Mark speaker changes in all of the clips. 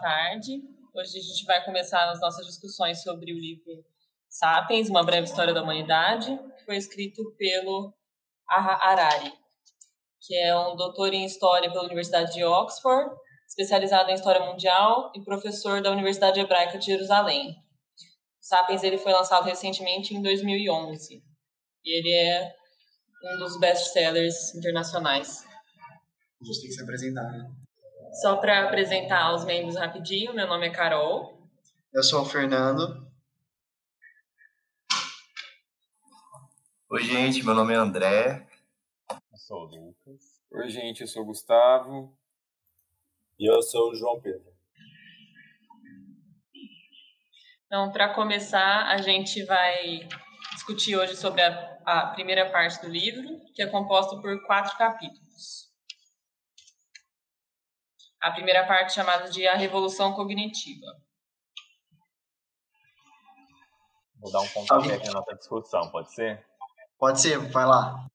Speaker 1: Tarde. Hoje a gente vai começar as nossas discussões sobre o livro Sapiens, Uma Breve História da Humanidade, que foi escrito pelo Harari, que é um doutor em História pela Universidade de Oxford, especializado em História Mundial e professor da Universidade Hebraica de Jerusalém. Sapiens ele foi lançado recentemente em 2011 e ele é um dos best-sellers internacionais.
Speaker 2: A gente tem que se apresentar, né?
Speaker 1: Só para apresentar os membros rapidinho, meu nome é Carol.
Speaker 2: Eu sou o Fernando.
Speaker 3: Oi, gente, meu nome é André.
Speaker 4: Eu sou o Lucas. Oi, gente, eu sou o Gustavo.
Speaker 5: E eu sou o João Pedro.
Speaker 1: Então, para começar, a gente vai discutir hoje sobre a, a primeira parte do livro, que é composto por quatro capítulos. A primeira parte chamada de A Revolução Cognitiva.
Speaker 4: Vou dar um pontapé aqui na nossa discussão, pode ser?
Speaker 2: Pode ser, vai lá.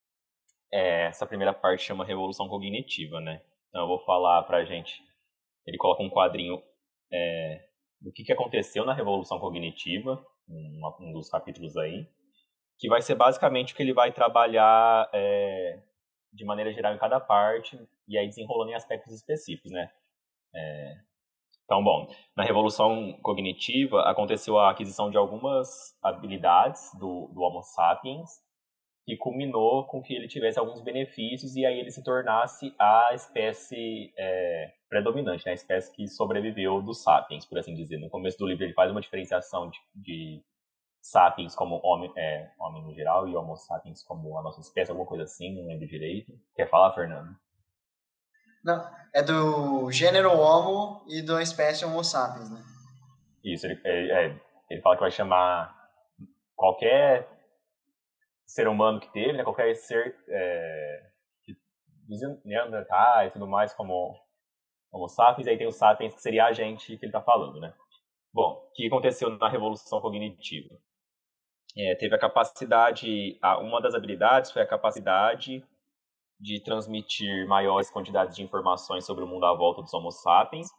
Speaker 4: É, essa primeira parte chama Revolução Cognitiva, né? Então eu vou falar pra gente. Ele coloca um quadrinho é, do que, que aconteceu na Revolução Cognitiva, um, um, dos capítulos aí, que vai ser basicamente o que ele vai trabalhar é, de maneira geral em cada parte, e aí desenrolando em aspectos específicos, né? É, então, bom, na Revolução Cognitiva aconteceu a aquisição de algumas habilidades do, do Homo sapiens, que culminou com que ele tivesse alguns benefícios e aí ele se tornasse a espécie é, predominante, né? a espécie que sobreviveu dos sapiens, por assim dizer. No começo do livro ele faz uma diferenciação de, de sapiens como homem, é, homem no geral e homo sapiens como a nossa espécie, alguma coisa assim, não lembro direito. Quer falar, Fernando?
Speaker 2: Não, é do gênero Homo e da espécie Homo sapiens, né?
Speaker 4: Isso, ele, é, ele fala que vai chamar qualquer ser humano que teve, né, qualquer ser é, dos Neandertais e tudo mais como Homo sapiens, e aí tem o sapiens que seria a gente que ele está falando, né? Bom, o que aconteceu na Revolução Cognitiva? É, teve a capacidade, uma das habilidades foi a capacidade de transmitir maiores quantidades de informações sobre o mundo à volta dos Homo sapiens,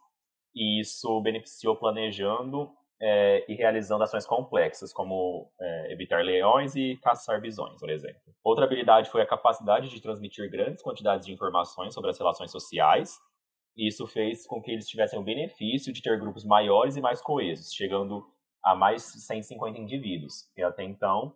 Speaker 4: e isso beneficiou planejando é, e realizando ações complexas, como é, evitar leões e caçar bisões, por exemplo. Outra habilidade foi a capacidade de transmitir grandes quantidades de informações sobre as relações sociais, e isso fez com que eles tivessem o benefício de ter grupos maiores e mais coesos, chegando a mais de 150 indivíduos, que até então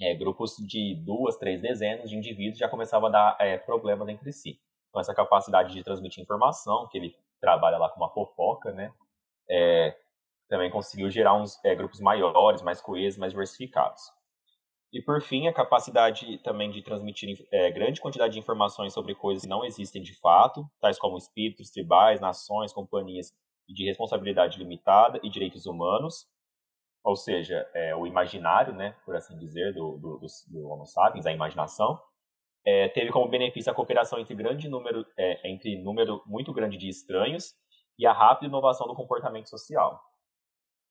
Speaker 4: é, grupos de duas, três dezenas de indivíduos já começavam a dar é, problemas entre si. Então, essa capacidade de transmitir informação, que ele trabalha lá com uma fofoca, né, é, também conseguiu gerar uns é, grupos maiores, mais coesos, mais diversificados. E, por fim, a capacidade também de transmitir é, grande quantidade de informações sobre coisas que não existem de fato, tais como espíritos, tribais, nações, companhias de responsabilidade limitada e direitos humanos, ou seja, é, o imaginário, né, por assim dizer, do, do, do, do Homo sapiens, a imaginação, é, teve como benefício a cooperação entre grande número, é, entre número muito grande de estranhos e a rápida inovação do comportamento social.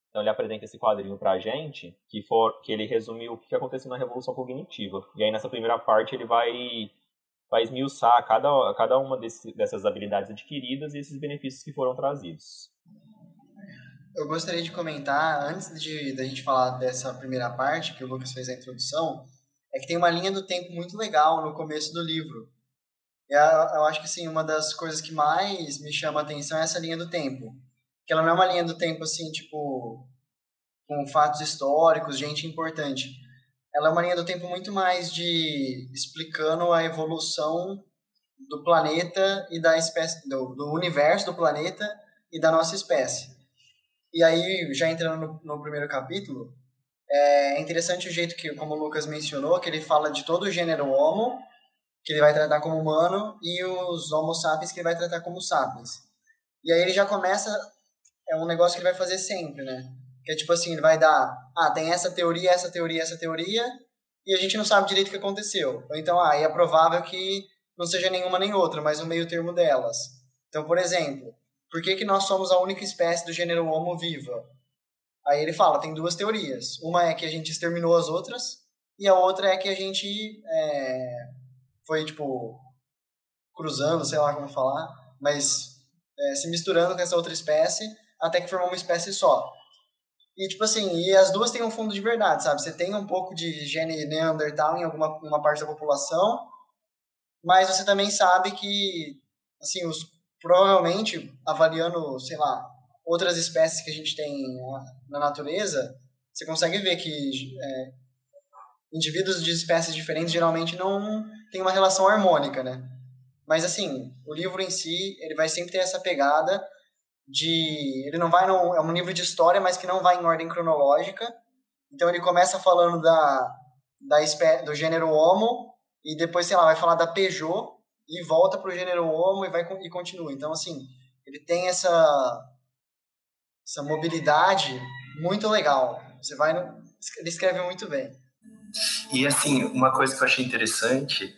Speaker 4: Então ele apresenta esse quadrinho para a gente, que, for, que ele resumiu o que aconteceu na Revolução Cognitiva. E aí nessa primeira parte ele vai, vai esmiuçar cada, cada uma desse, dessas habilidades adquiridas e esses benefícios que foram trazidos
Speaker 2: eu gostaria de comentar, antes de da gente falar dessa primeira parte, que o Lucas fez a introdução, é que tem uma linha do tempo muito legal no começo do livro. Eu, eu acho que assim, uma das coisas que mais me chama a atenção é essa linha do tempo. Que ela não é uma linha do tempo assim, tipo, com fatos históricos, gente importante. Ela é uma linha do tempo muito mais de explicando a evolução do planeta e da espécie do, do universo do planeta e da nossa espécie. E aí, já entrando no, no primeiro capítulo, é interessante o jeito que, como o Lucas mencionou, que ele fala de todo o gênero Homo, que ele vai tratar como humano, e os Homo sapiens, que ele vai tratar como sapiens. E aí ele já começa, é um negócio que ele vai fazer sempre, né? Que é tipo assim, ele vai dar, ah, tem essa teoria, essa teoria, essa teoria, e a gente não sabe direito o que aconteceu. Então, ah, é provável que não seja nenhuma nem outra, mas um meio termo delas. Então, por exemplo, por que, que nós somos a única espécie do gênero Homo viva? Aí ele fala, tem duas teorias. Uma é que a gente exterminou as outras, e a outra é que a gente é, foi, tipo, cruzando, sei lá como falar, mas é, se misturando com essa outra espécie, até que formou uma espécie só. E, tipo assim, e as duas têm um fundo de verdade, sabe? Você tem um pouco de gene neandertal em alguma uma parte da população, mas você também sabe que, assim, os, provavelmente, avaliando, sei lá, outras espécies que a gente tem na natureza, você consegue ver que é, indivíduos de espécies diferentes geralmente não têm uma relação harmônica, né? Mas, assim, o livro em si, ele vai sempre ter essa pegada de ele não vai no, é um livro de história, mas que não vai em ordem cronológica. Então ele começa falando da da do gênero Homo e depois sei lá vai falar da Peugeot e volta pro gênero Homo e vai e continua. Então assim ele tem essa essa mobilidade muito legal. Você vai no, ele escreve muito bem.
Speaker 3: E assim uma coisa que eu achei interessante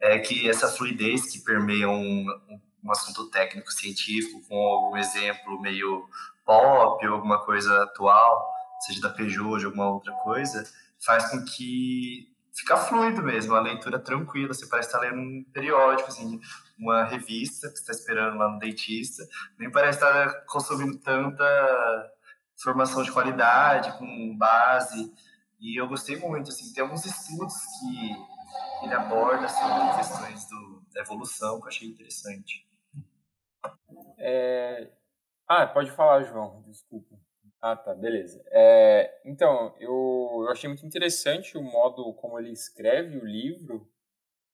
Speaker 3: é que essa fluidez que permeia um, um um assunto técnico científico com algum exemplo meio pop ou alguma coisa atual, seja da Peugeot ou de alguma outra coisa, faz com que fica fluido mesmo, a leitura tranquila, você parece estar lendo um periódico, assim, uma revista que você está esperando lá no dentista, nem parece estar consumindo tanta informação de qualidade, com base, e eu gostei muito, assim, tem alguns estudos que ele aborda sobre questões do, da evolução que eu achei interessante.
Speaker 6: É... Ah, pode falar, João, desculpa. Ah, tá, beleza. É, então, eu, eu achei muito interessante o modo como ele escreve o livro.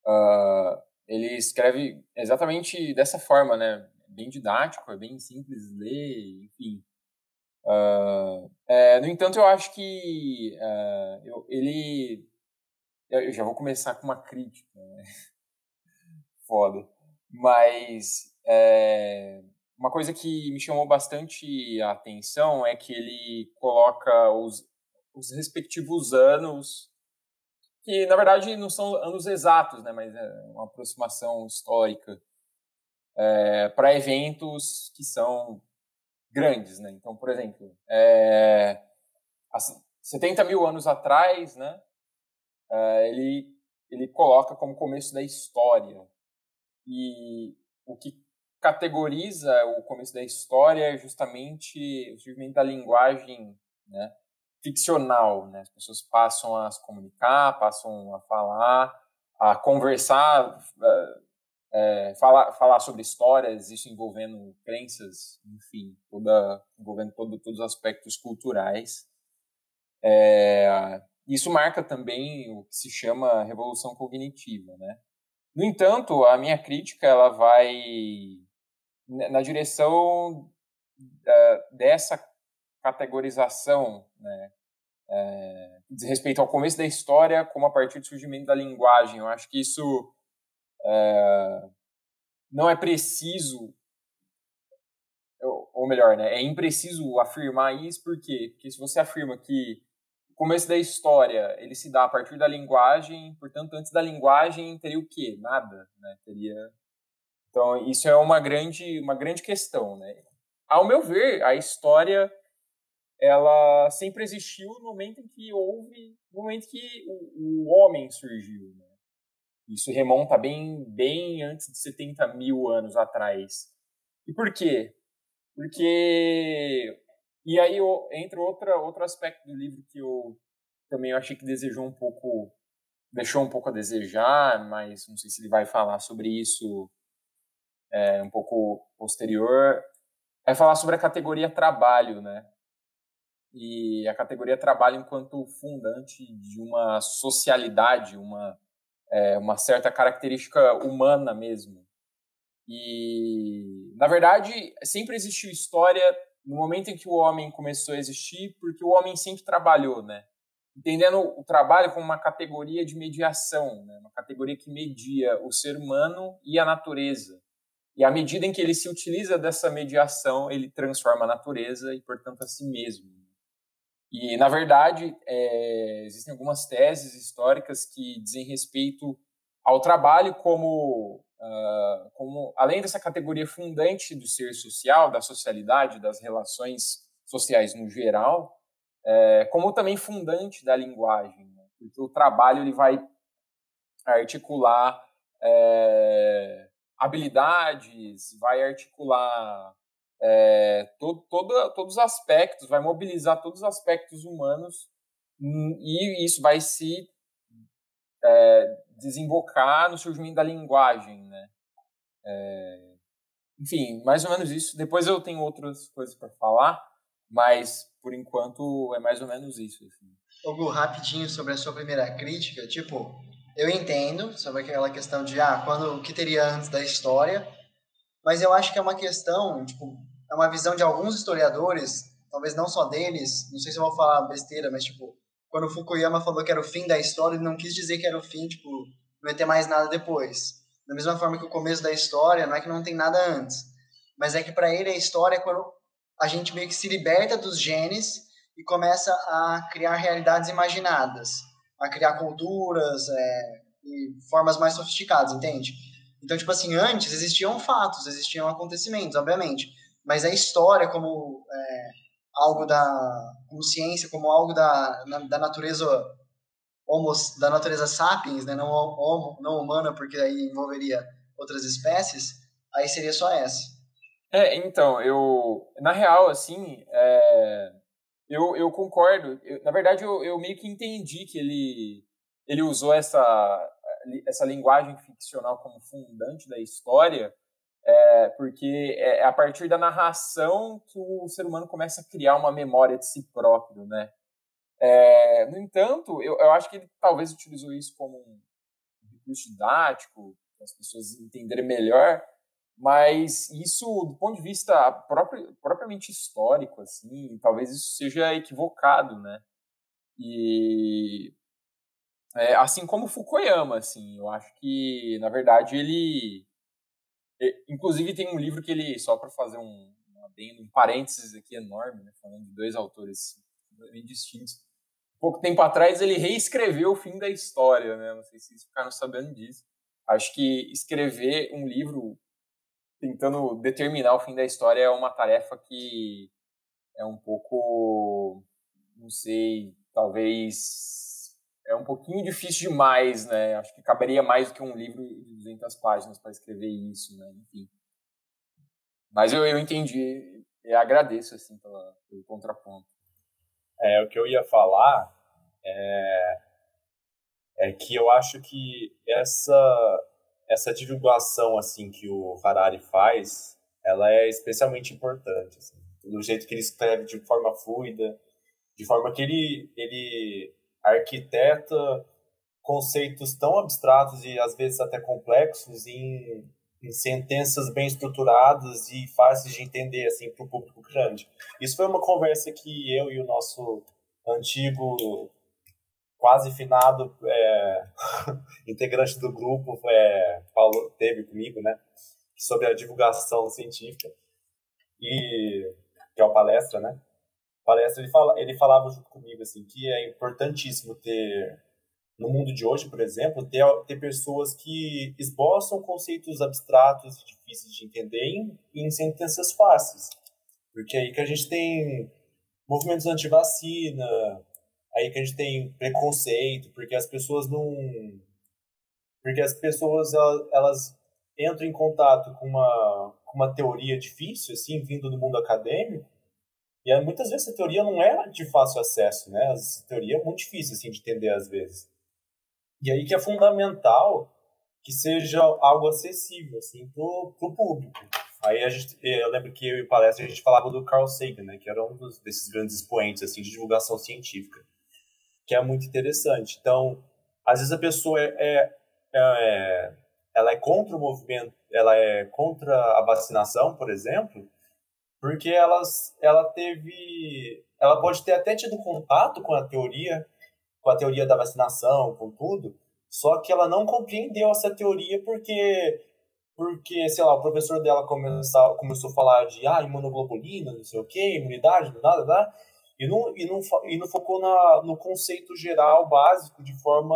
Speaker 6: Uh, ele escreve exatamente dessa forma, né? Bem didático, é bem simples ler, enfim. Uh, é, no entanto, eu acho que uh, eu, ele. Eu já vou começar com uma crítica, né? Foda. Mas é, uma coisa que me chamou bastante a atenção é que ele coloca os, os respectivos anos, que na verdade não são anos exatos, né, mas é uma aproximação histórica, é, para eventos que são grandes. Né? Então, por exemplo, é, 70 mil anos atrás, né, é, ele, ele coloca como começo da história. E o que categoriza o começo da história é justamente o surgimento da linguagem né, ficcional. Né? As pessoas passam a se comunicar, passam a falar, a conversar, é, falar, falar sobre histórias, isso envolvendo crenças, enfim, toda, envolvendo todo, todos os aspectos culturais. É, isso marca também o que se chama revolução cognitiva, né? No entanto, a minha crítica ela vai na direção uh, dessa categorização, né, é, diz respeito ao começo da história como a partir do surgimento da linguagem. Eu acho que isso é, não é preciso, ou melhor, né, é impreciso afirmar isso, por quê? Porque se você afirma que o começo da história ele se dá a partir da linguagem, portanto, antes da linguagem teria o quê? Nada, né? Teria então, isso é uma grande, uma grande questão, né? Ao meu ver, a história ela sempre existiu no momento em que houve, no momento que o, o homem surgiu. Né? Isso remonta bem, bem antes de 70 mil anos atrás. E por quê? Porque e aí entra outra, outro aspecto do livro que eu também achei que desejou um pouco, deixou um pouco a desejar, mas não sei se ele vai falar sobre isso é, um pouco posterior, é falar sobre a categoria trabalho, né? E a categoria trabalho enquanto fundante de uma socialidade, uma, é, uma certa característica humana mesmo. E, na verdade, sempre existiu história no momento em que o homem começou a existir, porque o homem sempre trabalhou, né? entendendo o trabalho como uma categoria de mediação, né? uma categoria que media o ser humano e a natureza. E à medida em que ele se utiliza dessa mediação, ele transforma a natureza e, portanto, a si mesmo. E, na verdade, é, existem algumas teses históricas que dizem respeito ao trabalho como, uh, como, além dessa categoria fundante do ser social, da socialidade, das relações sociais no geral, é, como também fundante da linguagem, né? porque o trabalho ele vai articular é, habilidades, vai articular é, todo, todo, todos os aspectos, vai mobilizar todos os aspectos humanos hum, e isso vai se é, desembocar no surgimento da linguagem, né? É, enfim, mais ou menos isso. Depois eu tenho outras coisas para falar, mas por enquanto é mais ou menos isso. Assim.
Speaker 2: Rapidinho sobre a sua primeira crítica, tipo, eu entendo sobre aquela questão de ah, quando o que teria antes da história, mas eu acho que é uma questão, tipo, é uma visão de alguns historiadores, talvez não só deles, não sei se eu vou falar besteira, mas tipo, quando Fukuyama falou que era o fim da história, ele não quis dizer que era o fim, tipo, não ia ter mais nada depois. Da mesma forma que o começo da história não é que não tem nada antes, mas é que para ele a história é quando a gente meio que se liberta dos genes e começa a criar realidades imaginadas, a criar culturas é, e formas mais sofisticadas, entende? Então, tipo assim, antes existiam fatos, existiam acontecimentos, obviamente, mas a história como é, algo da como ciência, como algo da, da natureza homo, da natureza sapiens, né, não homo, não humana, porque aí envolveria outras espécies, aí seria só essa.
Speaker 6: É, então, eu. Na real, assim, é, eu, eu concordo. Eu, na verdade, eu, eu meio que entendi que ele, ele usou essa, essa linguagem ficcional como fundante da história, é, porque é, é a partir da narração que o ser humano começa a criar uma memória de si próprio, né? É, no entanto, eu, eu acho que ele talvez utilizou isso como um recurso didático, para as pessoas entenderem melhor, mas isso, do ponto de vista próprio, propriamente histórico, assim, talvez isso seja equivocado, né? E é, assim como Fukuyama, assim, eu acho que na verdade ele, inclusive tem um livro que ele só para fazer um, um parênteses aqui enorme, né, falando de dois autores bem distintos. Pouco tempo atrás ele reescreveu o fim da história, né? Não sei se vocês ficaram sabendo disso. Acho que escrever um livro tentando determinar o fim da história é uma tarefa que é um pouco, não sei, talvez é um pouquinho difícil demais, né? Acho que caberia mais do que um livro de 200 páginas para escrever isso, né? Enfim. Mas eu, eu entendi e agradeço, assim, pela, pelo contraponto.
Speaker 5: É, o que eu ia falar é, é que eu acho que essa essa divulgação assim que o Harari faz, ela é especialmente importante, assim, do jeito que ele escreve de forma fluida, de forma que ele ele arquiteta conceitos tão abstratos e às vezes até complexos em, em sentenças bem estruturadas e fáceis de entender assim para o público grande. Isso foi uma conversa que eu e o nosso antigo quase finado é, integrante do grupo é, teve comigo, né, sobre a divulgação científica e que é o palestra, né? Palestra ele fala, ele falava junto comigo assim que é importantíssimo ter no mundo de hoje, por exemplo, ter, ter pessoas que esboçam conceitos abstratos e difíceis de entender em, em sentenças fáceis. Porque é aí que a gente tem movimentos anti-vacina, aí que a gente tem preconceito, porque as pessoas não. Porque as pessoas elas entram em contato com uma, com uma teoria difícil, assim, vindo do mundo acadêmico, e muitas vezes essa teoria não é de fácil acesso, né? Essa teoria é muito difícil, assim, de entender às vezes. E aí que é fundamental que seja algo acessível, assim, pro, pro público. Aí a gente, eu lembro que eu e palestra a gente falava do Carl Sagan, né, que era um dos, desses grandes expoentes assim de divulgação científica que é muito interessante. Então, às vezes a pessoa é, é, é, ela é contra o movimento, ela é contra a vacinação, por exemplo, porque elas, ela teve, ela pode ter até tido contato com a teoria, com a teoria da vacinação, com tudo, só que ela não compreendeu essa teoria porque, porque sei lá, o professor dela começou, começou a falar de ah, imunoglobulina, não sei o que, imunidade, nada, nada, e não, e não, e não focou na, no conceito geral, básico, de forma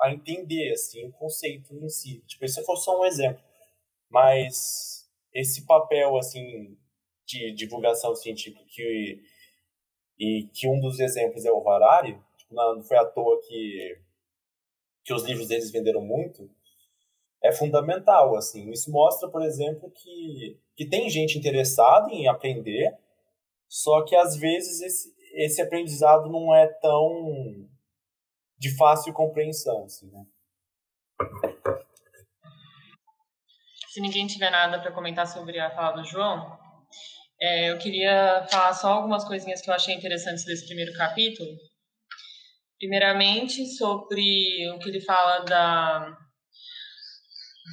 Speaker 5: a entender, assim, o conceito em si. Tipo, esse foi só um exemplo. Mas esse papel, assim, de divulgação científica que, e que um dos exemplos é o Harari, tipo, não foi à toa que, que os livros deles venderam muito, é fundamental, assim. Isso mostra, por exemplo, que, que tem gente interessada em aprender, só que às vezes esse, esse aprendizado não é tão de fácil compreensão, assim, né?
Speaker 1: Se ninguém tiver nada para comentar sobre a fala do João, é, eu queria falar só algumas coisinhas que eu achei interessantes desse primeiro capítulo. Primeiramente, sobre o que ele fala da,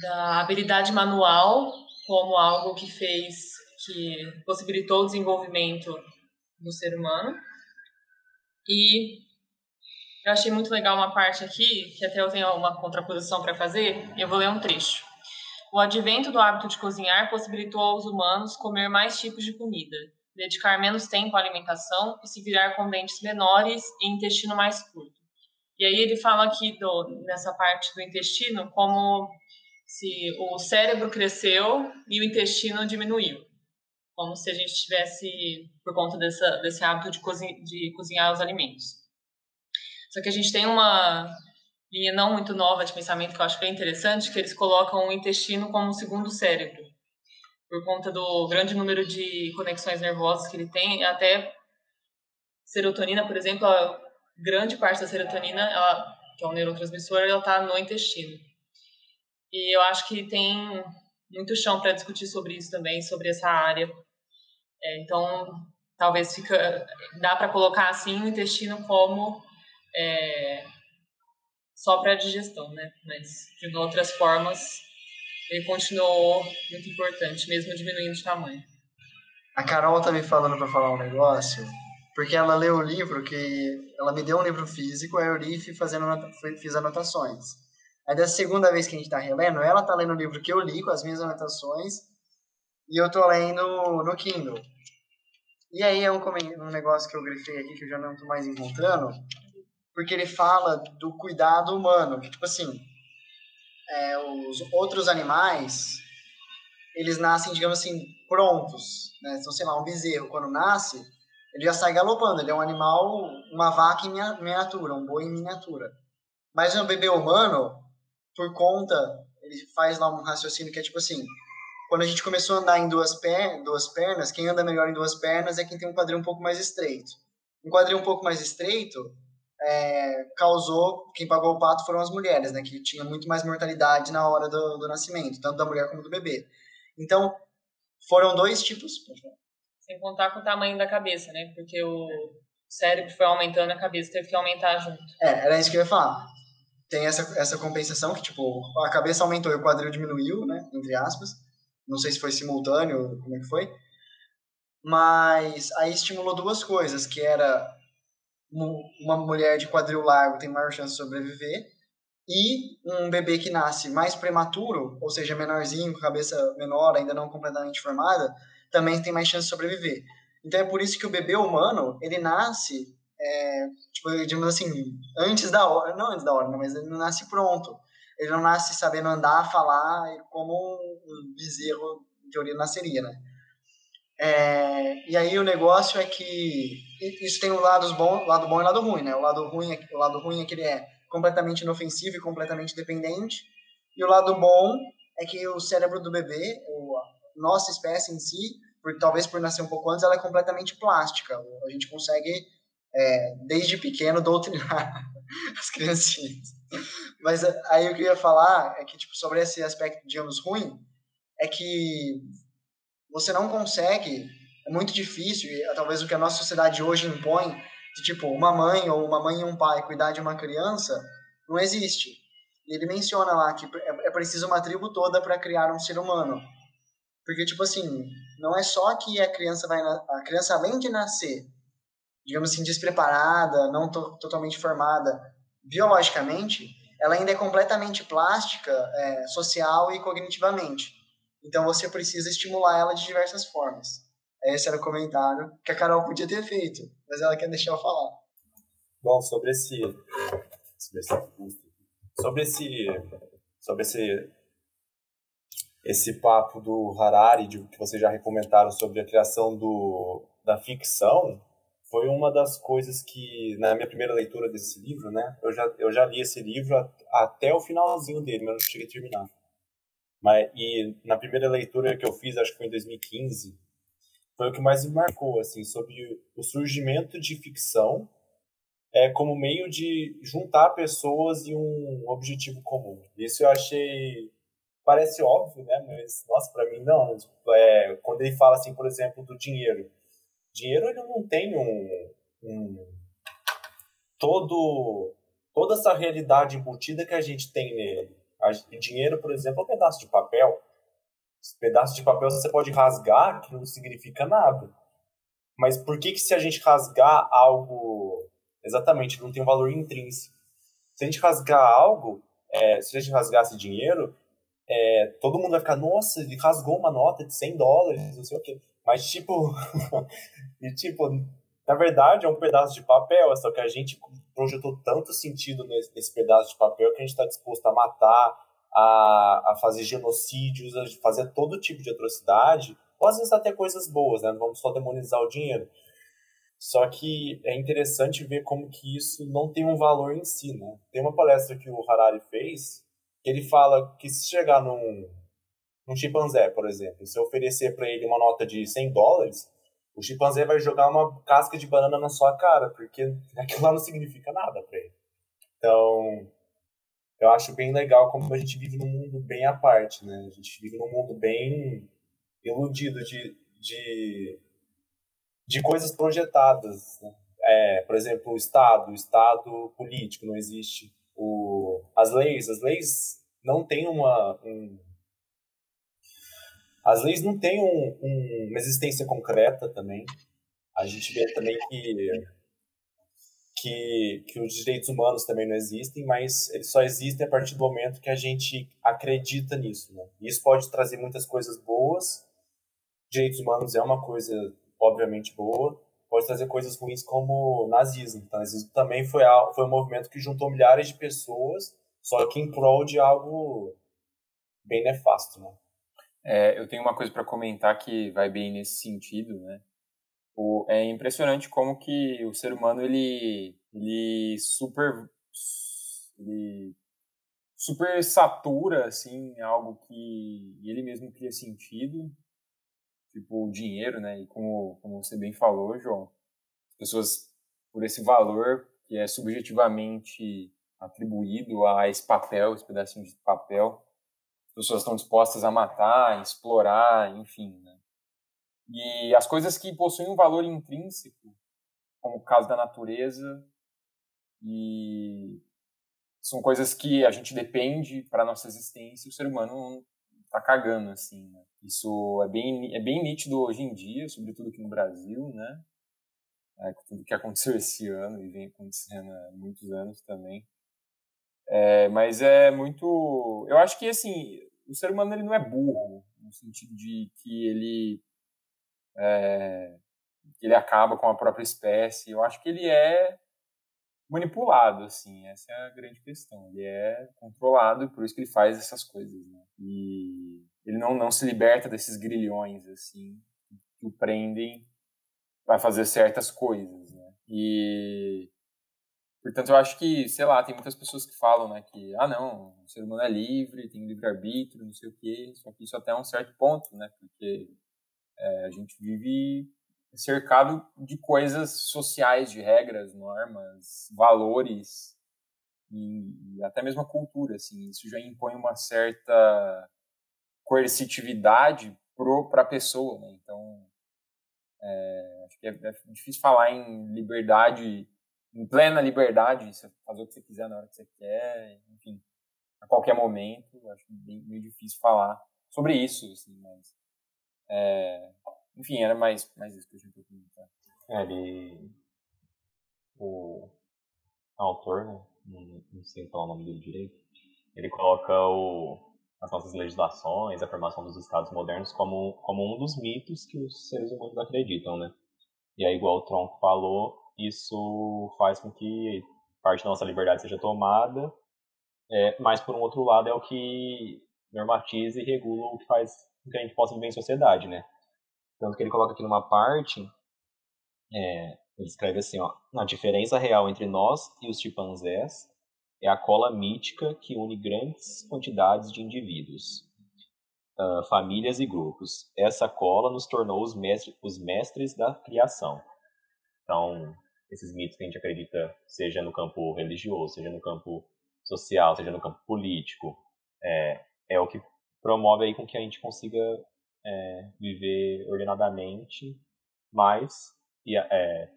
Speaker 1: da habilidade manual como algo que fez, que possibilitou o desenvolvimento do ser humano. E eu achei muito legal uma parte aqui, que até eu tenho uma contraposição para fazer, eu vou ler um trecho. O advento do hábito de cozinhar possibilitou aos humanos comer mais tipos de comida, dedicar menos tempo à alimentação e se virar com dentes menores e intestino mais curto. E aí ele fala aqui do, nessa parte do intestino como se o cérebro cresceu e o intestino diminuiu como se a gente tivesse, por conta dessa, desse hábito de, de cozinhar os alimentos. Só que a gente tem uma linha não muito nova de pensamento que eu acho bem interessante, que eles colocam o intestino como o segundo cérebro, por conta do grande número de conexões nervosas que ele tem, até serotonina, por exemplo, a grande parte da serotonina, ela, que é um neurotransmissor, ela está no intestino. E eu acho que tem muito chão para discutir sobre isso também, sobre essa área é, então, talvez fica, dá para colocar assim o intestino como é, só para digestão, né? Mas de outras formas ele continuou muito importante, mesmo diminuindo de tamanho.
Speaker 2: A Carol tá me falando para falar um negócio, porque ela leu o livro que ela me deu um livro físico, aí eu li e fazendo, fiz anotações. Aí da segunda vez que a gente tá relendo, ela tá lendo o livro que eu li com as minhas anotações e eu tô lendo no Kindle. E aí é um, um negócio que eu grifei aqui que eu já não tô mais encontrando, porque ele fala do cuidado humano, que tipo assim, é, os outros animais, eles nascem, digamos assim, prontos, né? Então, sei lá, um bezerro, quando nasce, ele já sai galopando, ele é um animal, uma vaca em miniatura, um boi em miniatura. Mas um bebê humano, por conta, ele faz lá um raciocínio que é tipo assim, quando a gente começou a andar em duas, per duas pernas, quem anda melhor em duas pernas é quem tem um quadril um pouco mais estreito. Um quadril um pouco mais estreito é, causou, quem pagou o pato foram as mulheres, né, que tinha muito mais mortalidade na hora do, do nascimento, tanto da mulher como do bebê. Então, foram dois tipos.
Speaker 1: Sem contar com o tamanho da cabeça, né, porque o cérebro foi aumentando, a cabeça teve que aumentar junto.
Speaker 2: É, era isso que eu ia falar. Tem essa, essa compensação que, tipo, a cabeça aumentou e o quadril diminuiu, né, entre aspas não sei se foi simultâneo, como é que foi. Mas aí estimulou duas coisas, que era uma mulher de quadril largo tem maior chance de sobreviver e um bebê que nasce mais prematuro, ou seja, menorzinho, com cabeça menor, ainda não completamente formada, também tem mais chance de sobreviver. Então é por isso que o bebê humano, ele nasce, é, tipo, digamos assim, antes da hora, não antes da hora, mas ele nasce pronto. Ele não nasce sabendo andar, falar, como um bezerro, em teoria, nasceria, né? É, e aí o negócio é que isso tem um lado bom, lado bom e lado ruim, né? O lado ruim, é, o lado ruim é que ele é completamente inofensivo e completamente dependente. E o lado bom é que o cérebro do bebê, ou nossa espécie em si, por, talvez por nascer um pouco antes, ela é completamente plástica. A gente consegue, é, desde pequeno, doutrinar as criancinhas. Mas aí eu queria falar é que, tipo, sobre esse aspecto, digamos, ruim, é que você não consegue, é muito difícil, e é talvez o que a nossa sociedade hoje impõe, de tipo, uma mãe ou uma mãe e um pai cuidar de uma criança, não existe. E ele menciona lá que é, é preciso uma tribo toda para criar um ser humano. Porque, tipo assim, não é só que a criança vai. A criança, além de nascer, digamos assim, despreparada, não to totalmente formada biologicamente, ela ainda é completamente plástica, é, social e cognitivamente. Então você precisa estimular ela de diversas formas. Esse era o comentário que a Carol podia ter feito, mas ela quer deixar eu falar.
Speaker 5: Bom, sobre esse sobre esse sobre esse sobre esse esse papo do Harari de, que vocês já recomentaram sobre a criação do da ficção foi uma das coisas que na minha primeira leitura desse livro, né? Eu já eu já li esse livro até o finalzinho dele, mas não cheguei a terminar. Mas e na primeira leitura que eu fiz, acho que foi em 2015, foi o que mais me marcou assim sobre o surgimento de ficção é como meio de juntar pessoas em um objetivo comum. Isso eu achei parece óbvio, né? Mas nossa, para mim não. É, quando ele fala assim, por exemplo, do dinheiro, dinheiro ele não tem um, um todo toda essa realidade embutida que a gente tem nele. A, dinheiro, por exemplo, é um pedaço de papel. Esse pedaço de papel você pode rasgar, que não significa nada. Mas por que que se a gente rasgar algo Exatamente, não tem um valor intrínseco. Se a gente rasgar algo, é, se a gente rasgasse dinheiro, é, todo mundo vai ficar, nossa, ele rasgou uma nota de 100 dólares, não sei o quê. Mas, tipo, e, tipo, na verdade é um pedaço de papel, só que a gente projetou tanto sentido nesse, nesse pedaço de papel que a gente está disposto a matar, a, a fazer genocídios, a fazer todo tipo de atrocidade, ou às vezes até coisas boas, né? Não vamos só demonizar o dinheiro. Só que é interessante ver como que isso não tem um valor em si, né? Tem uma palestra que o Harari fez, ele fala que se chegar num, num chimpanzé, por exemplo, se oferecer para ele uma nota de 100 dólares, o chimpanzé vai jogar uma casca de banana na sua cara, porque aquilo lá não significa nada para ele. Então, eu acho bem legal como a gente vive num mundo bem à parte, né? A gente vive num mundo bem iludido de, de de coisas projetadas. Né? É, por exemplo, o Estado, o Estado político não existe. O, as leis, as leis não têm uma. Um, as leis não têm um, um, uma existência concreta também. A gente vê também que, que, que os direitos humanos também não existem, mas eles só existem a partir do momento que a gente acredita nisso. Né? E isso pode trazer muitas coisas boas. Direitos humanos é uma coisa obviamente boa, pode trazer coisas ruins como nazismo. Então, nazismo também foi, foi um movimento que juntou milhares de pessoas, só que em prol de algo bem nefasto, né?
Speaker 6: É, eu tenho uma coisa para comentar que vai bem nesse sentido, né? O, é impressionante como que o ser humano ele ele super ele super satura assim algo que ele mesmo cria sentido tipo o dinheiro, né? E como, como você bem falou, João, as pessoas por esse valor que é subjetivamente atribuído a esse papel, esse pedacinho de papel, as pessoas estão dispostas a matar, explorar, enfim, né? E as coisas que possuem um valor intrínseco, como o caso da natureza, e são coisas que a gente depende para nossa existência, o ser humano tá cagando assim, né? Isso é bem, é bem nítido hoje em dia, sobretudo aqui no Brasil, né? É, tudo que aconteceu esse ano e vem acontecendo há muitos anos também. É, mas é muito. Eu acho que assim, o ser humano ele não é burro, no sentido de que ele. É, ele acaba com a própria espécie. Eu acho que ele é manipulado, assim, essa é a grande questão. Ele é controlado por isso que ele faz essas coisas, né? E ele não, não se liberta desses grilhões, assim, que o prendem para fazer certas coisas, né? E, portanto, eu acho que, sei lá, tem muitas pessoas que falam, né, que, ah, não, o ser humano é livre, tem livre-arbítrio, não sei o quê, só que isso até um certo ponto, né? Porque é, a gente vive cercado de coisas sociais, de regras, normas, valores e, e até mesmo a cultura, assim, isso já impõe uma certa coercitividade para a pessoa, né? Então, é, acho que é, é, difícil falar em liberdade, em plena liberdade, fazer o que você quiser na hora que você quer, enfim, a qualquer momento. Acho bem, meio difícil falar sobre isso, assim, mas é, enfim, era mais, mais isso que a gente comentar.
Speaker 4: É, ele, o autor, né? não, não sei falar o nome dele direito, ele coloca o, as nossas legislações, a formação dos estados modernos como, como um dos mitos que os seres humanos acreditam, né? E aí, igual o Tronco falou, isso faz com que parte da nossa liberdade seja tomada, é, mas por um outro lado é o que normatiza e regula o que faz com que a gente possa viver em sociedade, né? Tanto que ele coloca aqui numa parte, é, ele escreve assim, ó, a diferença real entre nós e os chimpanzés é a cola mítica que une grandes quantidades de indivíduos, uh, famílias e grupos. Essa cola nos tornou os, mestre, os mestres da criação. Então, esses mitos que a gente acredita, seja no campo religioso, seja no campo social, seja no campo político, é, é o que promove aí com que a gente consiga é, viver ordenadamente, mas, e, é,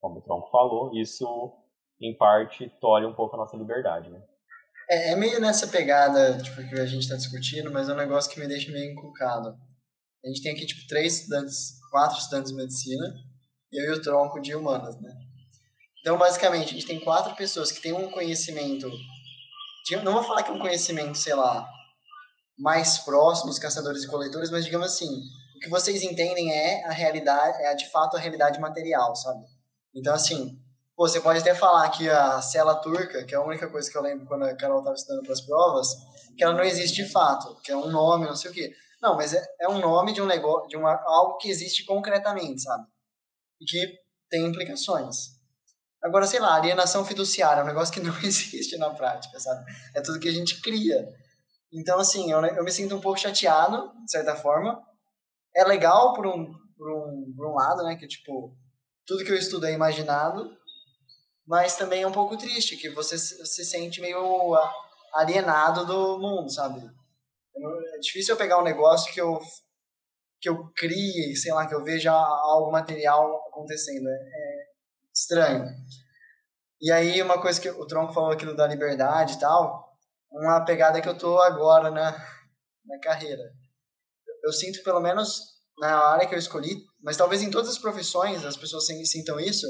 Speaker 4: como o Tronco falou, isso em parte tolhe um pouco a nossa liberdade, né?
Speaker 2: É, é meio nessa pegada tipo, que a gente está discutindo, mas é um negócio que me deixa meio encucado. A gente tem aqui tipo três estudantes, quatro estudantes de medicina, eu e o Tronco de humanas, né? Então, basicamente, a gente tem quatro pessoas que têm um conhecimento, não vou falar que é um conhecimento, sei lá, mais próximo dos caçadores e coletores, mas digamos assim, o que vocês entendem é a realidade, é de fato a realidade material, sabe? Então, assim, Pô, você pode até falar que a cela turca, que é a única coisa que eu lembro quando a Carol estava estudando para as provas, que ela não existe de fato, que é um nome, não sei o quê. Não, mas é, é um nome de um negócio, de uma, algo que existe concretamente, sabe? E que tem implicações. Agora, sei lá, alienação fiduciária é um negócio que não existe na prática, sabe? É tudo que a gente cria. Então, assim, eu, eu me sinto um pouco chateado, de certa forma. É legal por um, por um, por um lado, né? Que, tipo, tudo que eu estudo é imaginado, mas também é um pouco triste, que você se sente meio alienado do mundo, sabe? É difícil eu pegar um negócio que eu que eu crie, sei lá, que eu veja algo material acontecendo. É, é estranho. E aí, uma coisa que o Tronco falou aquilo da liberdade e tal, uma pegada que eu tô agora na, na carreira. Eu sinto, pelo menos na área que eu escolhi, mas talvez em todas as profissões as pessoas sintam isso,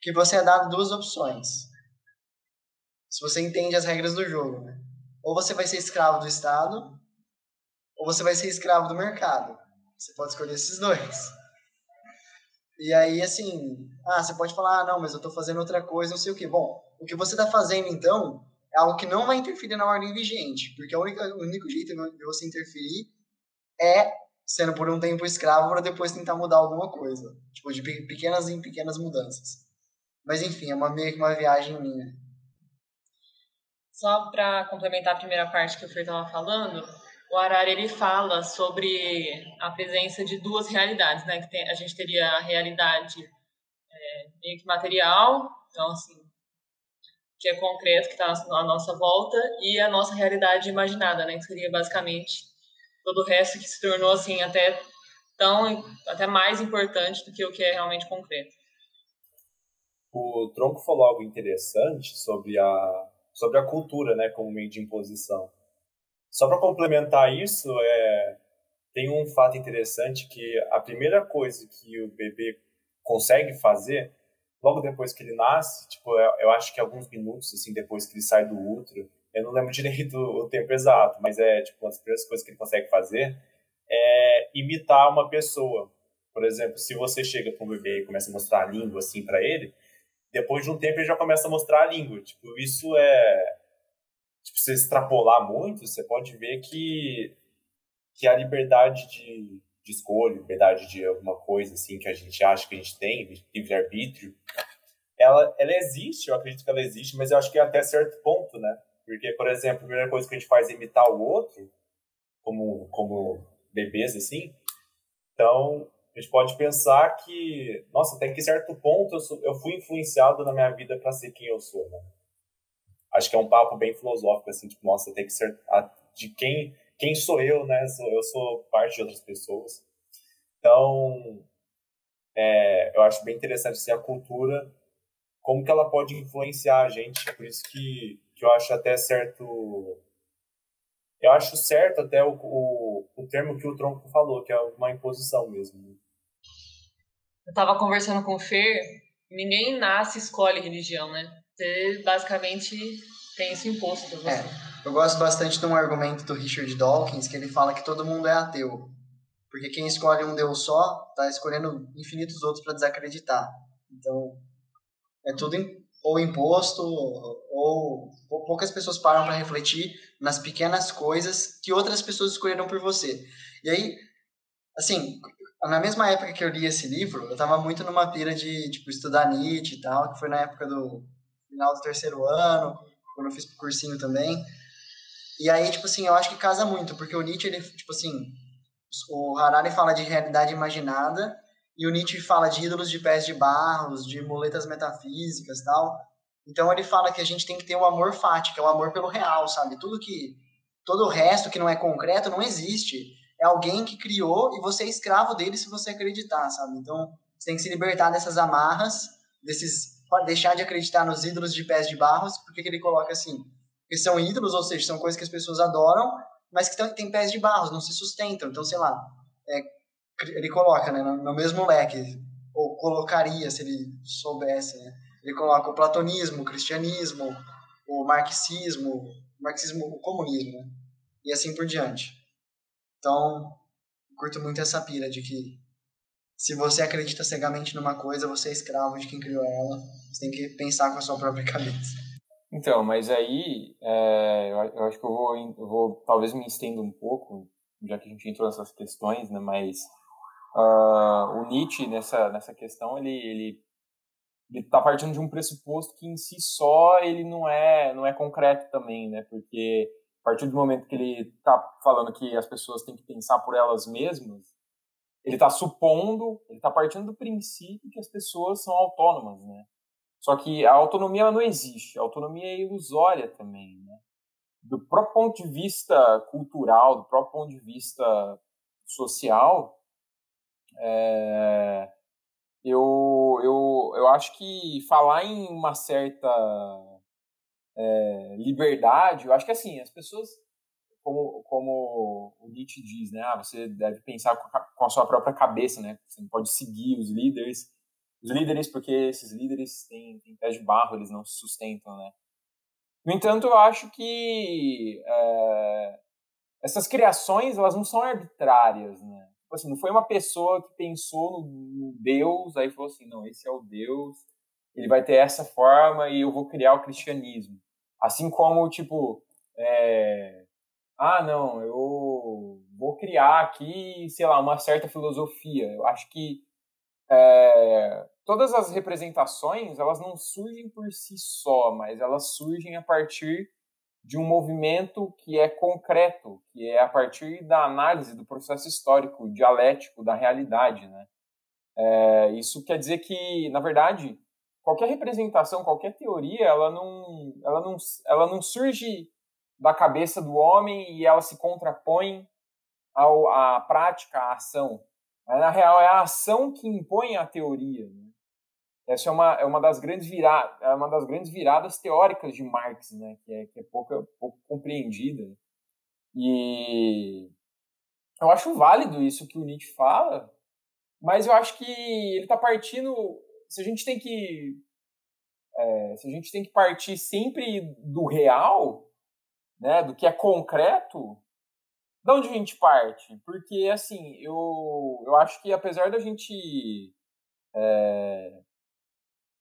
Speaker 2: que você é dado duas opções. Se você entende as regras do jogo, né? Ou você vai ser escravo do Estado, ou você vai ser escravo do mercado. Você pode escolher esses dois. E aí, assim, ah, você pode falar, ah, não, mas eu estou fazendo outra coisa, não sei o quê. Bom, o que você está fazendo, então, é algo que não vai interferir na ordem vigente, porque a única, o único jeito de você interferir é sendo por um tempo escravo para depois tentar mudar alguma coisa. Tipo, de pequenas em pequenas mudanças. Mas enfim, é uma, meio que uma viagem minha.
Speaker 1: Só para complementar a primeira parte que o Fer estava falando, o Arari ele fala sobre a presença de duas realidades, né? Que tem, a gente teria a realidade é, meio que material, então assim, que é concreto, que está à nossa volta, e a nossa realidade imaginada, né? Que seria basicamente todo o resto que se tornou assim até tão até mais importante do que o que é realmente concreto.
Speaker 5: O Tronco falou algo interessante sobre a, sobre a cultura, né, como meio de imposição. Só para complementar isso, é, tem um fato interessante que a primeira coisa que o bebê consegue fazer logo depois que ele nasce, tipo, eu, eu acho que alguns minutos assim depois que ele sai do útero, eu não lembro direito o tempo exato, mas é tipo uma das primeiras coisas que ele consegue fazer é imitar uma pessoa. Por exemplo, se você chega para um bebê e começa a mostrar a língua assim para ele, depois de um tempo ele já começa a mostrar a língua. Tipo, isso é. Tipo, se você extrapolar muito, você pode ver que, que a liberdade de, de escolha, liberdade de alguma coisa assim que a gente acha que a gente tem, livre-arbítrio, ela, ela existe, eu acredito que ela existe, mas eu acho que é até certo ponto, né? Porque, por exemplo, a primeira coisa que a gente faz é imitar o outro, como, como bebês, assim. Então, a gente pode pensar que, nossa, até que certo ponto eu, sou, eu fui influenciado na minha vida para ser quem eu sou, né? Acho que é um papo bem filosófico, assim, tipo, nossa, tem que ser de quem, quem sou eu, né? Eu sou parte de outras pessoas. Então, é, eu acho bem interessante assim, a cultura, como que ela pode influenciar a gente. Por isso que, que eu acho até certo eu acho certo até o, o, o, termo que o Tronco falou, que é uma imposição mesmo.
Speaker 1: Eu estava conversando com o Fer ninguém nasce e escolhe religião, né? Você basicamente tem isso imposto pra você.
Speaker 2: É, eu gosto bastante de um argumento do Richard Dawkins que ele fala que todo mundo é ateu. Porque quem escolhe um Deus só está escolhendo infinitos outros para desacreditar. Então, é tudo ou imposto, ou, ou poucas pessoas param para refletir nas pequenas coisas que outras pessoas escolheram por você. E aí, assim, na mesma época que eu li esse livro, eu estava muito numa pira de tipo, estudar Nietzsche e tal, que foi na época do final do terceiro ano, quando eu fiz cursinho também. E aí, tipo assim, eu acho que casa muito, porque o Nietzsche, ele, tipo assim, o Harari fala de realidade imaginada e o Nietzsche fala de ídolos de pés de barros, de muletas metafísicas tal. Então ele fala que a gente tem que ter o amor fati, que é o amor pelo real, sabe? Tudo que todo o resto que não é concreto não existe. É alguém que criou e você é escravo dele se você acreditar, sabe? Então você tem que se libertar dessas amarras, desses deixar de acreditar nos ídolos de pés de barros. Por que ele coloca assim? Porque são ídolos, ou seja, são coisas que as pessoas adoram, mas que têm pés de barros, não se sustentam. Então, sei lá, é, ele coloca né, no, no, mesmo leque, ou colocaria se ele soubesse, né? Ele coloca o platonismo, o cristianismo, o marxismo, o marxismo, o comunismo, né? E assim por diante. Então, curto muito essa pira de que se você acredita cegamente numa coisa, você é escravo de quem criou ela. Você tem que pensar com a sua própria cabeça.
Speaker 6: Então, mas aí é, eu, acho que eu vou, eu vou talvez me estenda um pouco, já que a gente entrou nessas questões, né? Mas uh, o Nietzsche nessa nessa questão ele ele ele está partindo de um pressuposto que em si só ele não é não é concreto também, né? Porque a partir do momento que ele está falando que as pessoas têm que pensar por elas mesmas, ele está supondo, ele está partindo do princípio que as pessoas são autônomas, né? Só que a autonomia ela não existe, a autonomia é ilusória também, né? Do próprio ponto de vista cultural, do próprio ponto de vista social, é, eu, eu, eu acho que falar em uma certa é, liberdade, eu acho que assim, as pessoas, como, como o Nietzsche diz, né? Ah, você deve pensar com a, sua própria cabeça, né? Você não pode seguir os líderes os líderes, porque esses líderes têm, têm pés de barro, eles não se sustentam, né? No entanto, eu acho que é, essas criações, elas não são arbitrárias, né? Tipo assim, não foi uma pessoa que pensou no, Deus, aí falou assim, não, esse é o Deus, ele vai ter essa forma e eu vou criar o cristianismo. Assim como, tipo, é, ah, não, eu vou criar aqui, sei lá, uma certa filosofia. Eu acho que é, todas as representações elas não surgem por si só, mas elas surgem a partir de um movimento que é concreto, que é a partir da análise do processo histórico, dialético da realidade, né? É, isso quer dizer que, na verdade, qualquer representação, qualquer teoria, ela não, ela não, ela não surge da cabeça do homem e ela se contrapõe ao, à prática, à ação. Mas, na real, é a ação que impõe a teoria. Né? Essa é uma, é uma das grandes viradas, é uma das grandes viradas teóricas de Marx, né? Que é, que é pouco, pouco compreendida. E eu acho válido isso que o Nietzsche fala, mas eu acho que ele está partindo. Se a gente tem que é, se a gente tem que partir sempre do real, né, do que é concreto, de onde a gente parte? Porque, assim, eu, eu acho que apesar da gente é,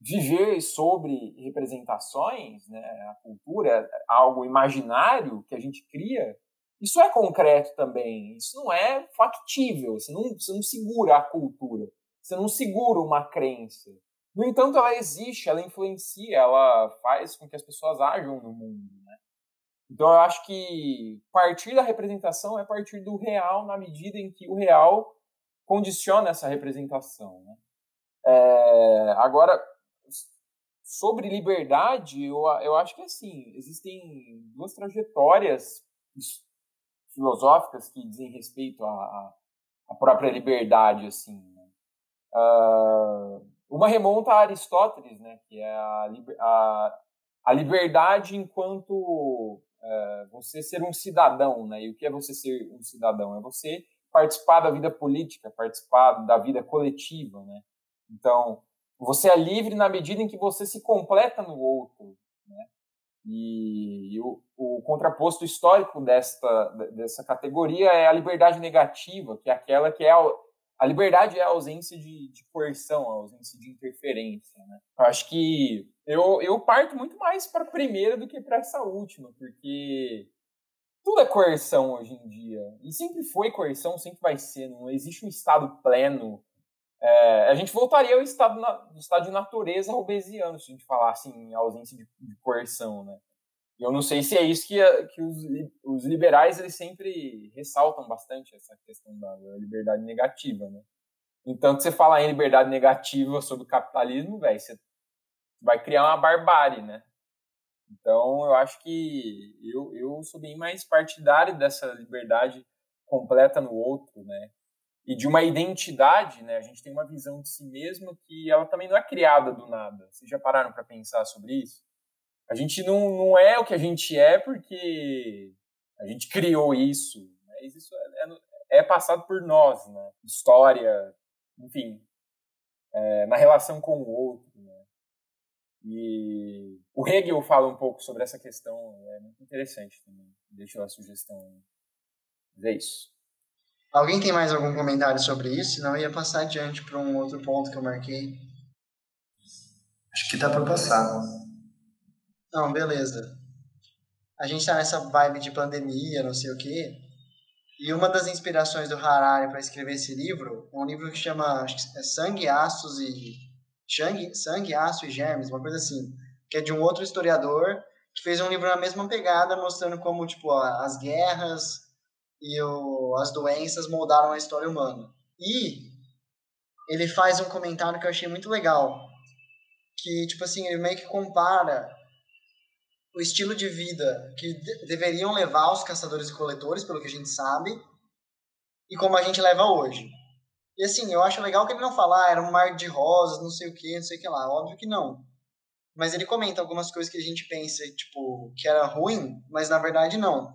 Speaker 6: viver sobre representações, né, a cultura, algo imaginário que a gente cria, isso é concreto também. Isso não é factível. Você não, você não segura a cultura. Você não segura uma crença. No entanto, ela existe, ela influencia, ela faz com que as pessoas ajam no mundo. Então eu acho que partir da representação é partir do real na medida em que o real condiciona essa representação. Né? É, agora, sobre liberdade, eu, eu acho que assim, existem duas trajetórias filosóficas que dizem respeito à, à própria liberdade. assim. Né? Uh, uma remonta a Aristóteles, né, que é a, a, a liberdade enquanto é, você ser um cidadão, né? E o que é você ser um cidadão? É você participar da vida política, participar da vida coletiva, né? Então, você é livre na medida em que você se completa no outro. Né? E, e o, o, contraposto histórico desta, dessa categoria é a liberdade negativa, que é aquela que é a, a liberdade é a ausência de, de coerção, a ausência de interferência. Né? Eu acho que eu, eu parto muito mais para a primeira do que para essa última, porque tudo é coerção hoje em dia. E sempre foi coerção, sempre vai ser. Não existe um Estado pleno é, a gente voltaria ao estado, na, estado de natureza robesiano, se a gente falasse em ausência de, de coerção, né? Eu não sei se é isso que, que os, os, liberais eles sempre ressaltam bastante essa questão da, da liberdade negativa, né? Então, você falar em liberdade negativa sobre o capitalismo, velho, você vai criar uma barbárie, né? Então, eu acho que eu, eu sou bem mais partidário dessa liberdade completa no outro, né? e de uma identidade, né? A gente tem uma visão de si mesmo que ela também não é criada do nada. Vocês já pararam para pensar sobre isso? A gente não, não é o que a gente é porque a gente criou isso, mas isso é, é, é passado por nós, né? História, enfim, é, na relação com o outro? E o Hegel fala um pouco sobre essa questão, é muito interessante também. Deixa a sugestão. Mas é isso.
Speaker 2: Alguém tem mais algum comentário sobre isso? Senão eu ia passar adiante para um outro ponto que eu marquei.
Speaker 3: Acho que dá para passar.
Speaker 2: Não, beleza. A gente está nessa vibe de pandemia, não sei o quê. E uma das inspirações do Harari para escrever esse livro é um livro que chama é Sangue, Aços e Sangue, Sangue, Aço e Germes, uma coisa assim, que é de um outro historiador que fez um livro na mesma pegada, mostrando como tipo as guerras, e o, as doenças moldaram a história humana. E ele faz um comentário que eu achei muito legal, que tipo assim, ele meio que compara o estilo de vida que de deveriam levar os caçadores e coletores, pelo que a gente sabe, e como a gente leva hoje. E assim, eu acho legal que ele não fala, ah, era um mar de rosas, não sei o que, não sei o que lá. Óbvio que não. Mas ele comenta algumas coisas que a gente pensa, tipo, que era ruim, mas na verdade não.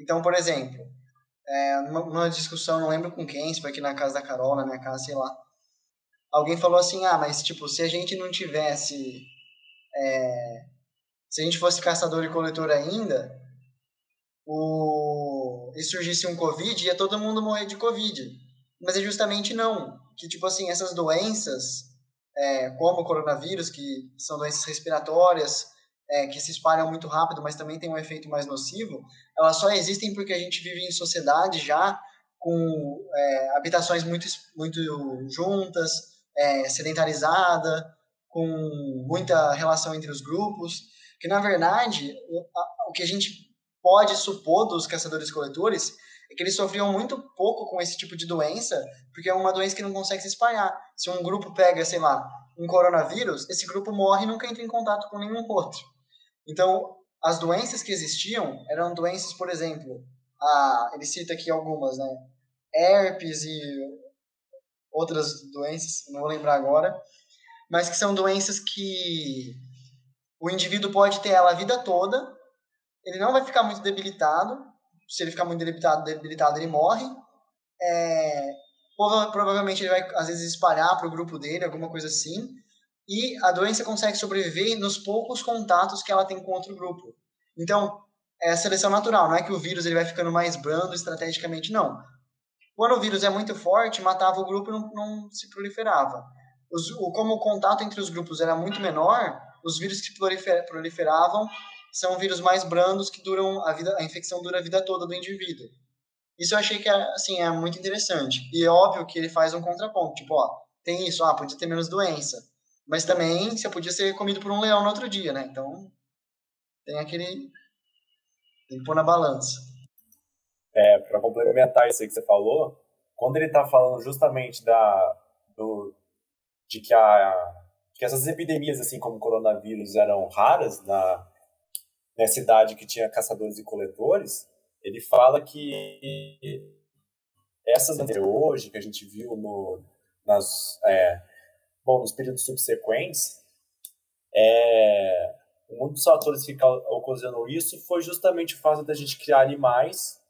Speaker 2: Então, por exemplo, é, numa, discussão, não lembro com quem, se foi aqui na casa da Carol, na minha casa, sei lá. Alguém falou assim, ah, mas tipo, se a gente não tivesse... É, se a gente fosse caçador e coletor ainda, o, e surgisse um Covid, ia todo mundo morrer de Covid. Mas é justamente não. Que, tipo assim, essas doenças, é, como o coronavírus, que são doenças respiratórias, é, que se espalham muito rápido, mas também tem um efeito mais nocivo, elas só existem porque a gente vive em sociedade já com é, habitações muito, muito juntas, é, sedentarizada, com muita relação entre os grupos, que na verdade o, o que a gente pode supor dos caçadores-coletores é que eles sofriam muito pouco com esse tipo de doença, porque é uma doença que não consegue se espalhar. Se um grupo pega, sei lá, um coronavírus, esse grupo morre e nunca entra em contato com nenhum outro. Então, as doenças que existiam eram doenças, por exemplo, a, ele cita aqui algumas, né? Herpes e outras doenças, não vou lembrar agora, mas que são doenças que o indivíduo pode ter ela a vida toda, ele não vai ficar muito debilitado, se ele ficar muito debilitado, debilitado ele morre, é, provavelmente ele vai às vezes espalhar para o grupo dele, alguma coisa assim, e a doença consegue sobreviver nos poucos contatos que ela tem com outro grupo. Então, é a seleção natural, não é que o vírus ele vai ficando mais brando estrategicamente, não. Quando o vírus é muito forte, matava o grupo e não, não se proliferava. Os, o, como o contato entre os grupos era muito menor, os vírus que proliferavam são vírus mais brandos que duram a vida, a infecção dura a vida toda do indivíduo. Isso eu achei que é, assim, é muito interessante. E é óbvio que ele faz um contraponto, tipo, ó, tem isso, ah, podia ter menos doença mas também você podia ser comido por um leão no outro dia, né? Então, tem aquele. Tem que pôr na balança.
Speaker 5: É, para complementar isso aí que você falou, quando ele está falando justamente da, do, de que, a, que essas epidemias, assim como o coronavírus, eram raras na, na cidade que tinha caçadores e coletores, ele fala que essas hoje que a gente viu no, nas, é, bom, nos períodos subsequentes, é, um dos fatores que ocasionou isso foi justamente o fato da gente criar animais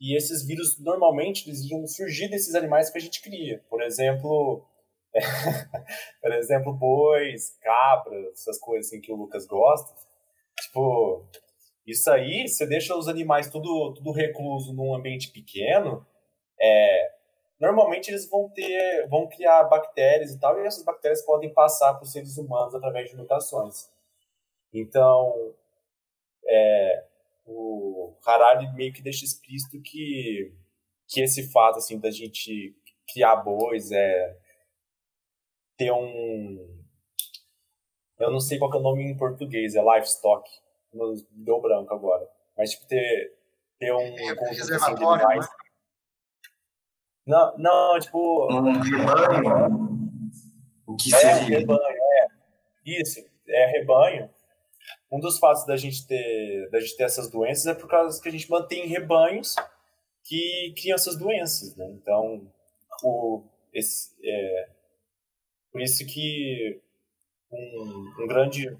Speaker 5: e esses vírus normalmente eles iam surgir desses animais que a gente cria. Por exemplo, Por exemplo, bois, cabras, essas coisas assim que o Lucas gosta. Tipo, isso aí, você deixa os animais tudo, tudo recluso num ambiente pequeno, é, normalmente eles vão ter, vão criar bactérias e tal, e essas bactérias podem passar para os seres humanos através de mutações. Então, é, o Harari meio que deixa explícito que, que esse fato assim da gente criar bois é ter um eu não sei qual é o nome em português, é livestock. Deu branco agora. Mas tipo ter ter um
Speaker 2: é,
Speaker 5: conjunto
Speaker 2: assim, de animais. Né?
Speaker 5: Não, não, tipo.
Speaker 3: Um rebanho. O que
Speaker 5: é,
Speaker 3: seria?
Speaker 5: rebanho, é. Isso, é rebanho. Um dos fatos da gente ter, da gente ter essas doenças é por causa que a gente mantém rebanhos que criam essas doenças, né? Então, o, esse, é, por isso que um, um, grande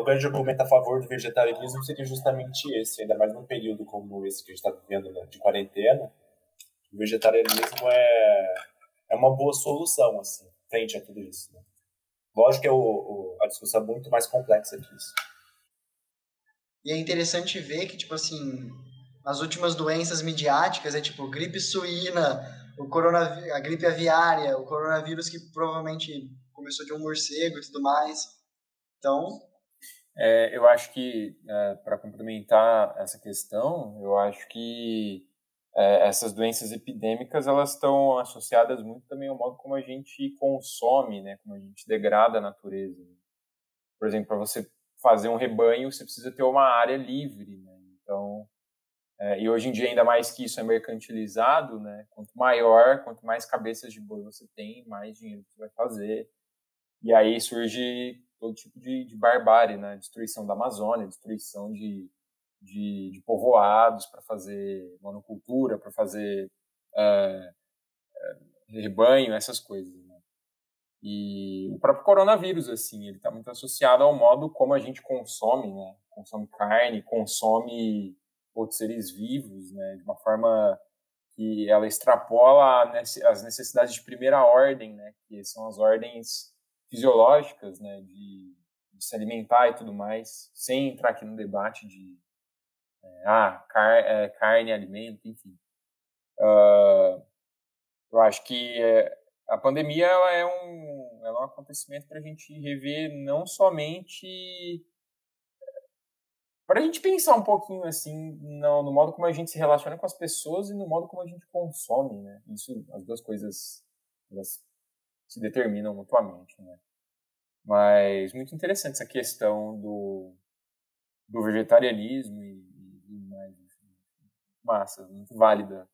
Speaker 5: um grande argumento a favor do vegetarianismo seria justamente esse, ainda mais num período como esse que a gente está vivendo né, de quarentena, o vegetarianismo é, é uma boa solução, assim, frente a tudo isso. Né? Lógico que é o, o, a discussão é muito mais complexa que isso.
Speaker 2: E é interessante ver que, tipo assim, as últimas doenças midiáticas é tipo gripe suína, o coronavírus, a gripe aviária, o coronavírus que provavelmente começou de um morcego e tudo mais. Então.
Speaker 6: É, eu acho que, é, para complementar essa questão, eu acho que é, essas doenças epidêmicas elas estão associadas muito também ao modo como a gente consome, né, como a gente degrada a natureza. Por exemplo, para você fazer um rebanho, você precisa ter uma área livre, né? Então, é, e hoje em dia ainda mais que isso é mercantilizado, né? Quanto maior, quanto mais cabeças de boi você tem, mais dinheiro você vai fazer. E aí surge todo tipo de, de barbárie, né? Destruição da Amazônia, destruição de de, de povoados para fazer monocultura, para fazer é, é, rebanho, essas coisas. Né? E o próprio coronavírus, assim, ele está muito associado ao modo como a gente consome, né? Consome carne, consome outros seres vivos, né? De uma forma que ela extrapola as necessidades de primeira ordem, né? Que são as ordens fisiológicas, né? De, de se alimentar e tudo mais, sem entrar aqui no debate de é, ah, car é, carne, alimento, enfim. Uh, eu acho que é, a pandemia ela é, um, ela é um acontecimento para a gente rever não somente para a gente pensar um pouquinho assim no, no, modo como a gente se relaciona com as pessoas e no modo como a gente consome, né? Isso, as duas coisas elas se determinam mutuamente, né? Mas muito interessante essa questão do, do vegetarianismo e massa, muito válida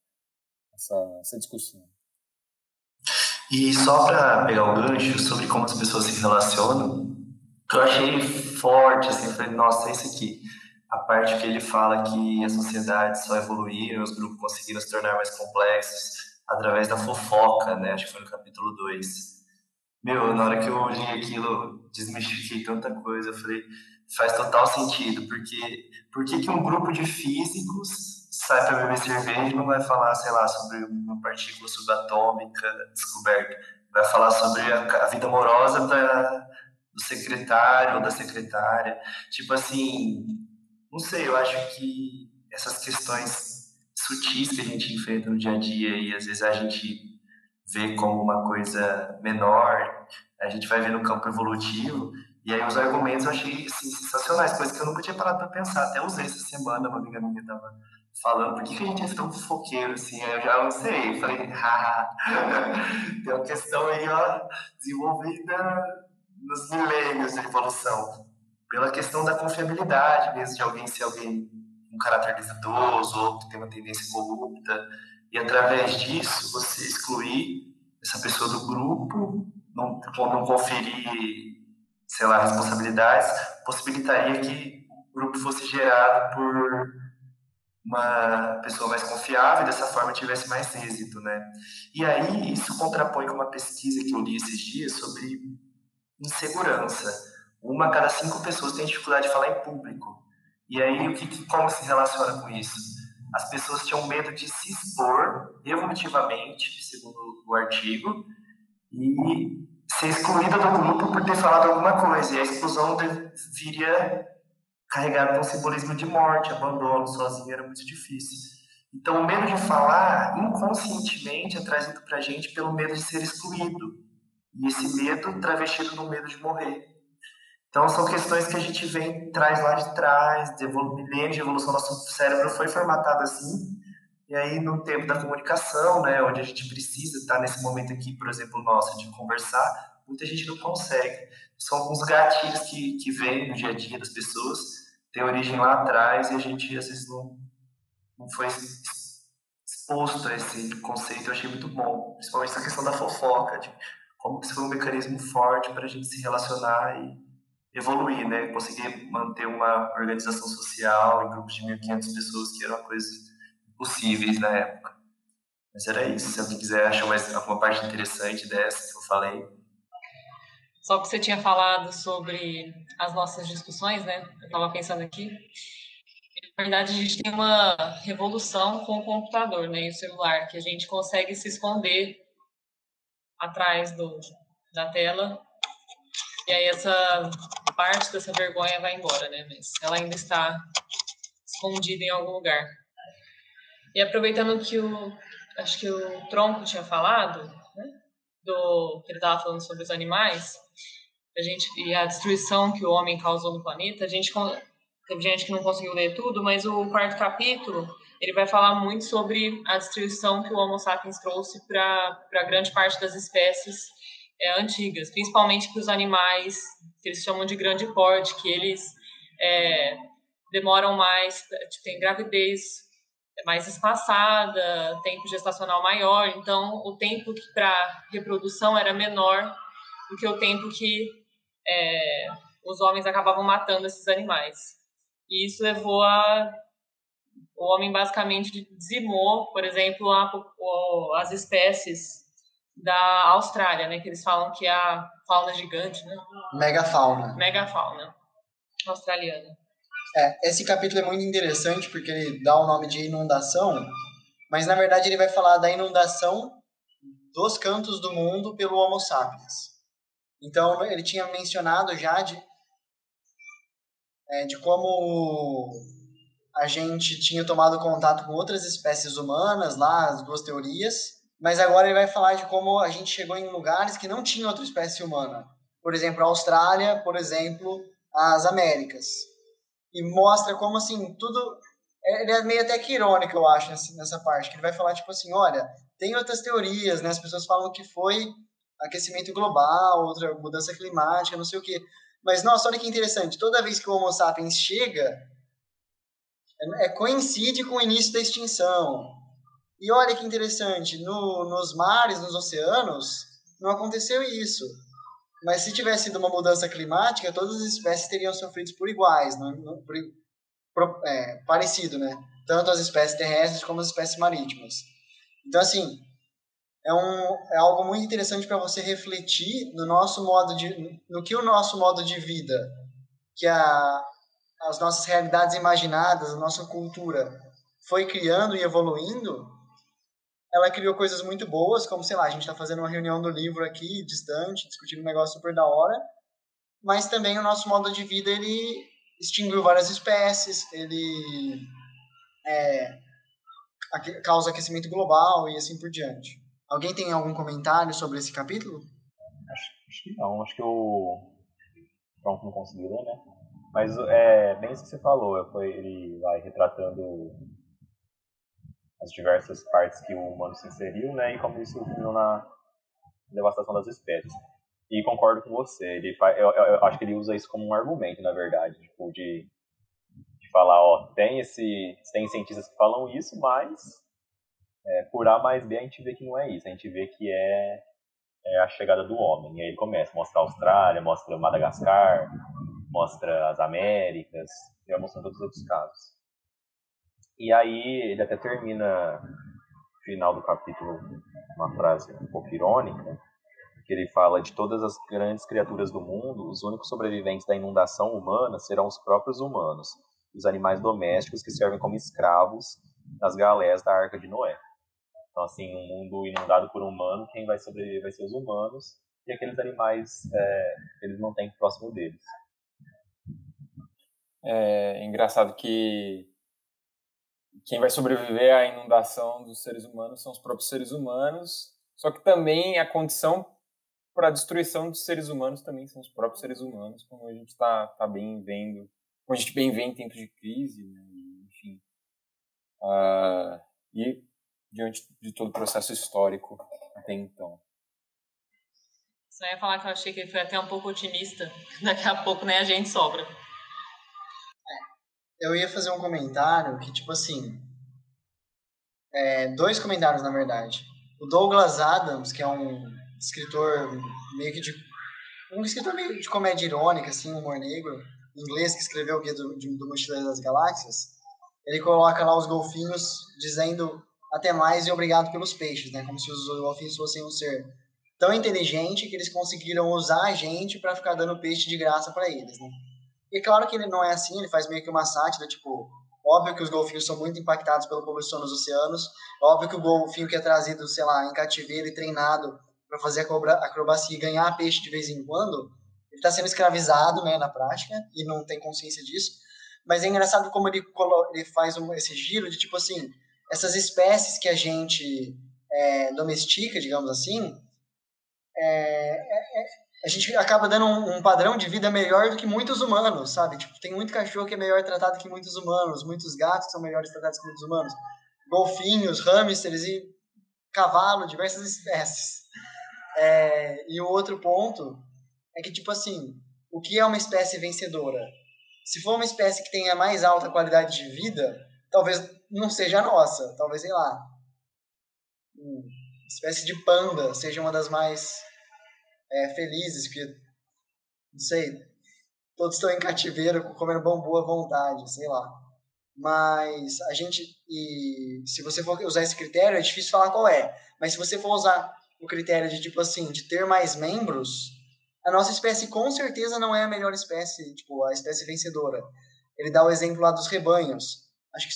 Speaker 6: essa, essa discussão.
Speaker 3: E só para pegar o gancho sobre como as pessoas se relacionam, que eu achei forte, assim, falei, nossa, isso aqui. A parte que ele fala que a sociedade só evoluiu, os grupos conseguiram se tornar mais complexos através da fofoca, né? Acho que foi no capítulo 2. Meu, na hora que eu li aquilo, desmistifiquei tanta coisa, eu falei, faz total sentido, porque por que, que um grupo de físicos sai para beber cerveja e não vai falar, sei lá, sobre uma partícula subatômica descoberta. Vai falar sobre a, a vida amorosa da, do secretário ou da secretária. Tipo assim, não sei, eu acho que essas questões sutis que a gente enfrenta no dia a dia e às vezes a gente vê como uma coisa menor, a gente vai ver no campo evolutivo. E aí os argumentos eu achei assim, sensacionais, coisas que eu nunca tinha parado para pensar. Até usei essa semana, uma amiga minha estava falando por que, que a gente é tão fofoqueiro assim. Eu já não sei, falei, haha, tem uma questão aí, ó, desenvolvida nos milênios de evolução. Pela questão da confiabilidade mesmo, de alguém ser alguém um caráter duvidoso ou que tem uma tendência corrupta. E através disso, você excluir essa pessoa do grupo, não, não conferir, sei lá, responsabilidades, possibilitaria que o grupo fosse gerado por uma pessoa mais confiável e dessa forma tivesse mais êxito, né? E aí isso contrapõe com uma pesquisa que eu li esses dias sobre insegurança. Uma a cada cinco pessoas tem dificuldade de falar em público. E aí o que, como se relaciona com isso? As pessoas tinham medo de se expor evolutivamente, segundo o artigo, e ser excluída do grupo por ter falado alguma coisa. E a exclusão viria carregada de um simbolismo de morte, abandono, sozinho era muito difícil. Então, o medo de falar, inconscientemente, é trazido para a gente pelo medo de ser excluído. E esse medo travestido no medo de morrer. Então, são questões que a gente vem, traz lá de trás, de milênios de evolução, nosso cérebro foi formatado assim. E aí, no tempo da comunicação, né, onde a gente precisa estar nesse momento aqui, por exemplo, nosso, de conversar, muita gente não consegue. São alguns gatilhos que, que vêm no dia a dia das pessoas, tem origem lá atrás e a gente, às vezes, não, não foi exposto a esse conceito. Eu achei muito bom, principalmente essa questão da fofoca, de como isso foi um mecanismo forte para a gente se relacionar e evoluir, né? Conseguir manter uma organização social em grupos de 1.500 pessoas, que era uma coisa impossíveis na época. Mas era isso. Se alguém quiser achar mais alguma parte interessante dessa que eu falei.
Speaker 1: Só que você tinha falado sobre as nossas discussões, né? Eu estava pensando aqui. Na verdade, a gente tem uma revolução com o computador né, e o celular, que a gente consegue se esconder atrás do, da tela. E aí essa parte dessa vergonha vai embora, né? Mas ela ainda está escondida em algum lugar. E aproveitando que o acho que o Tronco tinha falado, né, do que ele estava falando sobre os animais, a gente e a destruição que o homem causou no planeta, a gente teve gente que não conseguiu ler tudo, mas o quarto capítulo ele vai falar muito sobre a destruição que o Homo sapiens trouxe para grande parte das espécies é, antigas, principalmente para os animais que eles chamam de grande porte, que eles é, demoram mais, tipo, tem gravidez mais espaçada, tempo gestacional maior, então o tempo para reprodução era menor do que o tempo que é, os homens acabavam matando esses animais. E isso levou a o homem basicamente dizimou, por exemplo, a, as espécies da Austrália, né, que eles falam que é a fauna gigante, né?
Speaker 2: Megafauna.
Speaker 1: Megafauna australiana.
Speaker 2: É, esse capítulo é muito interessante porque ele dá o nome de inundação, mas na verdade ele vai falar da inundação dos cantos do mundo pelo Homo sapiens. Então ele tinha mencionado já de, é, de como a gente tinha tomado contato com outras espécies humanas lá, as duas teorias, mas agora ele vai falar de como a gente chegou em lugares que não tinha outra espécie humana. Por exemplo, a Austrália, por exemplo, as Américas. E mostra como assim tudo é, ele é meio até que irônico eu acho nessa parte que ele vai falar tipo assim olha tem outras teorias né as pessoas falam que foi aquecimento global outra mudança climática não sei o que mas nossa olha que interessante toda vez que o Homo sapiens chega é, é coincide com o início da extinção e olha que interessante no, nos mares nos oceanos não aconteceu isso mas se tivesse sido uma mudança climática, todas as espécies teriam sofrido por iguais, não, não por, por, é, parecido, né? Tanto as espécies terrestres como as espécies marítimas. Então, assim, é, um, é algo muito interessante para você refletir no nosso modo de, no que o nosso modo de vida, que a, as nossas realidades imaginadas, a nossa cultura foi criando e evoluindo ela criou coisas muito boas, como, sei lá, a gente está fazendo uma reunião do livro aqui, distante, discutindo um negócio super da hora, mas também o nosso modo de vida, ele extinguiu várias espécies, ele é, causa aquecimento global e assim por diante. Alguém tem algum comentário sobre esse capítulo?
Speaker 4: Acho, acho que não, acho que o Pronto não conseguiu ler, né? Mas é bem isso que você falou, foi ele vai retratando as diversas partes que o humano se inseriu, né, e como isso culminou na devastação das espécies. E concordo com você, ele faz, eu, eu, eu, acho que ele usa isso como um argumento, na verdade, tipo, de, de falar, ó, tem esse, tem cientistas que falam isso, mas é, por A mais B a gente vê que não é isso, a gente vê que é, é a chegada do homem. E aí ele começa a mostrar a Austrália, mostra Madagascar, mostra as Américas, vai mostrando todos os outros casos. E aí ele até termina final do capítulo uma frase um pouco irônica, que ele fala de todas as grandes criaturas do mundo, os únicos sobreviventes da inundação humana serão os próprios humanos, os animais domésticos que servem como escravos nas galés da Arca de Noé. Então, assim, um mundo inundado por humano, quem vai sobreviver vai ser os humanos, que aqueles animais é, eles não têm próximo deles.
Speaker 6: É engraçado que quem vai sobreviver à inundação dos seres humanos são os próprios seres humanos, só que também a condição para a destruição dos seres humanos também são os próprios seres humanos, como a gente está tá bem vendo, como a gente bem vê em tempos de crise, né? enfim. Uh, e diante de todo o processo histórico até então.
Speaker 1: Só ia falar que eu achei que ele foi até um pouco otimista. Daqui a pouco nem a gente sobra.
Speaker 2: Eu ia fazer um comentário que, tipo assim. É, dois comentários, na verdade. O Douglas Adams, que é um escritor meio que de. Um escritor meio de comédia irônica, assim, humor negro, inglês, que escreveu o Guia do, do Mochileiro das Galáxias. Ele coloca lá os golfinhos dizendo até mais e obrigado pelos peixes, né? Como se os golfinhos fossem um ser tão inteligente que eles conseguiram usar a gente para ficar dando peixe de graça para eles, né? E claro que ele não é assim, ele faz meio que uma sátira, tipo, óbvio que os golfinhos são muito impactados pela poluição nos oceanos, óbvio que o golfinho que é trazido, sei lá, em cativeiro e treinado para fazer acrobacia e ganhar peixe de vez em quando, ele está sendo escravizado, né, na prática, e não tem consciência disso. Mas é engraçado como ele, ele faz um, esse giro de, tipo assim, essas espécies que a gente é, domestica, digamos assim, é, é, é a gente acaba dando um, um, padrão de vida melhor do que muitos humanos, sabe? Tipo, tem muito cachorro que é melhor tratado que muitos humanos, muitos gatos são melhores tratados que muitos humanos, golfinhos, hamsters e cavalo, diversas espécies. É, e o outro ponto é que, tipo assim, o que é uma espécie vencedora? Se for uma espécie que tenha mais alta qualidade de vida, talvez não seja a nossa, talvez, sei lá, uma espécie de panda seja uma das mais é, felizes, porque, não sei, todos estão em cativeiro, comendo bambu à vontade, sei lá. Mas a gente, e se você for usar esse critério, é difícil falar qual é. Mas se você for usar o critério de, tipo assim, de ter mais membros, a nossa espécie com certeza não é a melhor espécie, tipo, a espécie vencedora. Ele dá o exemplo lá dos rebanhos. Acho que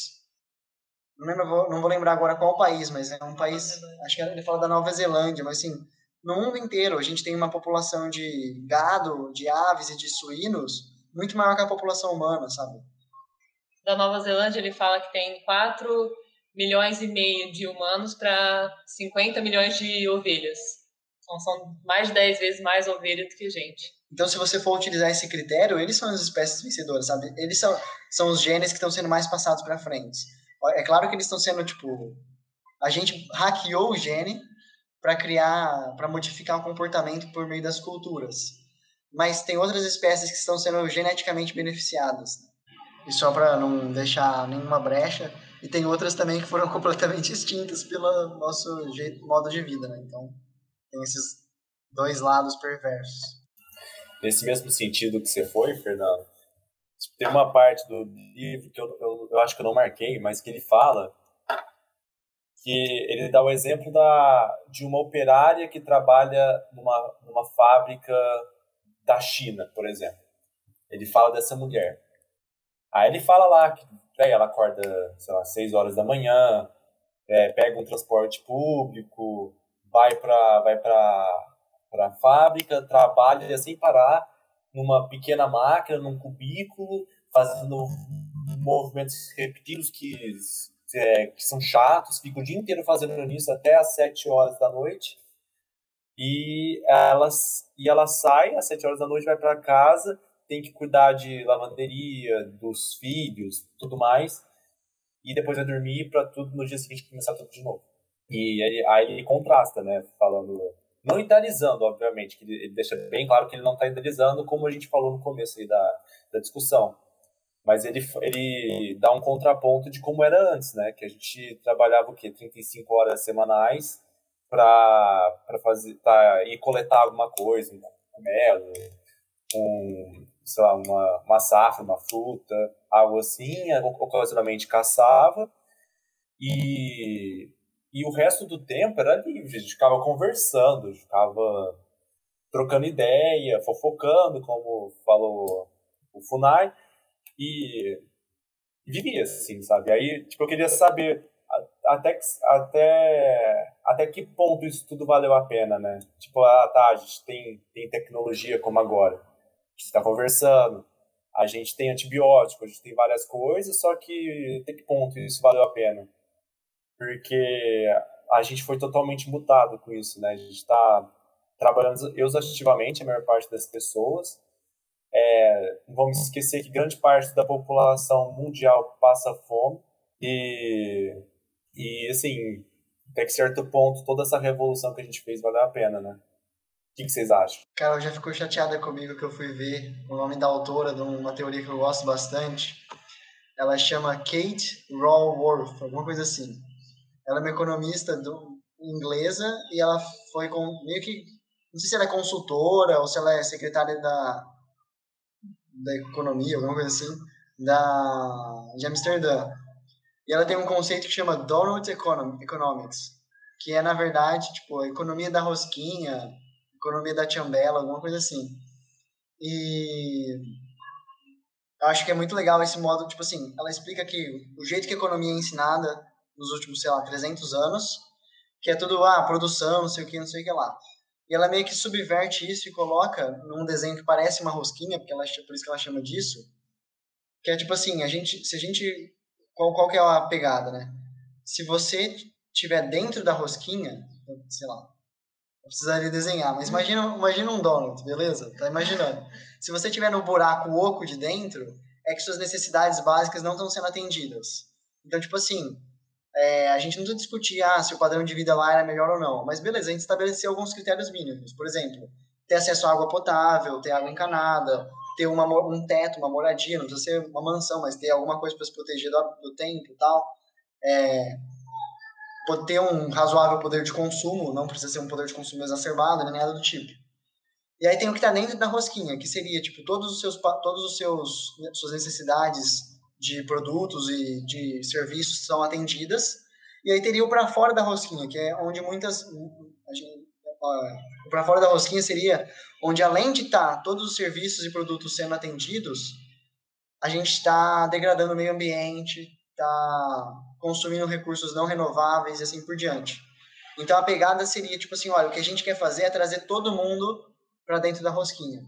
Speaker 2: não lembro, não vou lembrar agora qual país, mas é um país, acho que ele fala da Nova Zelândia, mas assim, no mundo inteiro a gente tem uma população de gado, de aves e de suínos muito maior que a população humana, sabe?
Speaker 1: Da Nova Zelândia ele fala que tem 4 milhões e meio de humanos para 50 milhões de ovelhas. Então são mais de 10 vezes mais ovelhas do que gente.
Speaker 2: Então, se você for utilizar esse critério, eles são as espécies vencedoras, sabe? Eles são, são os genes que estão sendo mais passados para frente. É claro que eles estão sendo, tipo... A gente hackeou o gene para criar, para modificar o comportamento por meio das culturas. Mas tem outras espécies que estão sendo geneticamente beneficiadas. E só para não deixar nenhuma brecha, e tem outras também que foram completamente extintas pelo nosso jeito, modo de vida, né? Então, tem esses dois lados perversos.
Speaker 5: Nesse mesmo sentido que você foi, Fernando, tem uma parte do livro que eu, eu, eu acho que eu não marquei, mas que ele fala que ele dá o exemplo da, de uma operária que trabalha numa, numa fábrica da China, por exemplo. Ele fala dessa mulher. Aí ele fala lá que véio, ela acorda, sei lá, 6 horas da manhã, é, pega um transporte público, vai para vai para a fábrica, trabalha sem parar numa pequena máquina, num cubículo, fazendo movimentos repetidos que é, que são chatos, fica o dia inteiro fazendo isso até às 7 horas da noite. E ela, e ela sai às 7 horas da noite, vai para casa, tem que cuidar de lavanderia, dos filhos, tudo mais. E depois vai dormir para tudo no dia seguinte começar tudo de novo. E aí, ele contrasta, né? Falando. Não idealizando, obviamente, que ele, deixa bem claro que ele não está idealizando, como a gente falou no começo da, da discussão mas ele, ele dá um contraponto de como era antes, né? Que a gente trabalhava o quê? 35 horas semanais para fazer pra ir coletar alguma coisa, um cogumelo, um, sei lá, uma, uma safra, uma fruta, algo assim, ocasionalmente caçava e, e o resto do tempo era livre, a gente ficava conversando, ficava trocando ideia, fofocando, como falou o Funai, e vivia, assim, sabe? Aí, tipo, eu queria saber, até, até, até que ponto isso tudo valeu a pena, né? Tipo, ah, tá, a gente tem, tem tecnologia como agora. A gente está conversando, a gente tem antibiótico, a gente tem várias coisas, só que até que ponto isso valeu a pena? Porque a gente foi totalmente mutado com isso, né? A gente está trabalhando exaustivamente, a maior parte das pessoas. É, vamos esquecer que grande parte da população mundial passa fome e, e assim, até que certo ponto, toda essa revolução que a gente fez valeu a pena, né? O que, que vocês acham?
Speaker 2: Carol já ficou chateada comigo que eu fui ver o nome da autora de uma teoria que eu gosto bastante. Ela chama Kate Raworth, alguma coisa assim. Ela é uma economista do, inglesa e ela foi com meio que não sei se ela é consultora ou se ela é secretária da da economia, alguma coisa assim, da de Amsterdã. E ela tem um conceito que chama Donut Economics, que é na verdade, tipo, a economia da rosquinha, economia da chambela, alguma coisa assim. E eu acho que é muito legal esse modo, tipo assim, ela explica que o jeito que a economia é ensinada nos últimos, sei lá, 300 anos, que é tudo, ah, produção, não sei o que, não sei o que lá. E ela meio que subverte isso e coloca num desenho que parece uma rosquinha, porque ela, por isso que ela chama disso, que é tipo assim, a gente, se a gente, qual, qual que é a pegada, né? Se você tiver dentro da rosquinha, sei lá, eu precisaria desenhar, mas imagina, imagina um donut, beleza? Tá imaginando. Se você tiver no buraco oco de dentro, é que suas necessidades básicas não estão sendo atendidas. Então, tipo assim, é, a gente não precisa discutir ah, se o padrão de vida lá era melhor ou não, mas beleza, a gente estabeleceu alguns critérios mínimos. Por exemplo, ter acesso à água potável, ter água encanada, ter uma, um teto, uma moradia, não precisa ser uma mansão, mas ter alguma coisa para se proteger do, do tempo e tal. É, ter um razoável poder de consumo, não precisa ser um poder de consumo exacerbado, nem nada do tipo. E aí tem o que está dentro da rosquinha, que seria tipo todos os seus todos os seus suas necessidades de produtos e de serviços são atendidas. E aí teria o para fora da rosquinha, que é onde muitas o para fora da rosquinha seria onde além de estar tá todos os serviços e produtos sendo atendidos, a gente está degradando o meio ambiente, está consumindo recursos não renováveis e assim por diante. Então a pegada seria tipo assim, olha, o que a gente quer fazer é trazer todo mundo para dentro da rosquinha.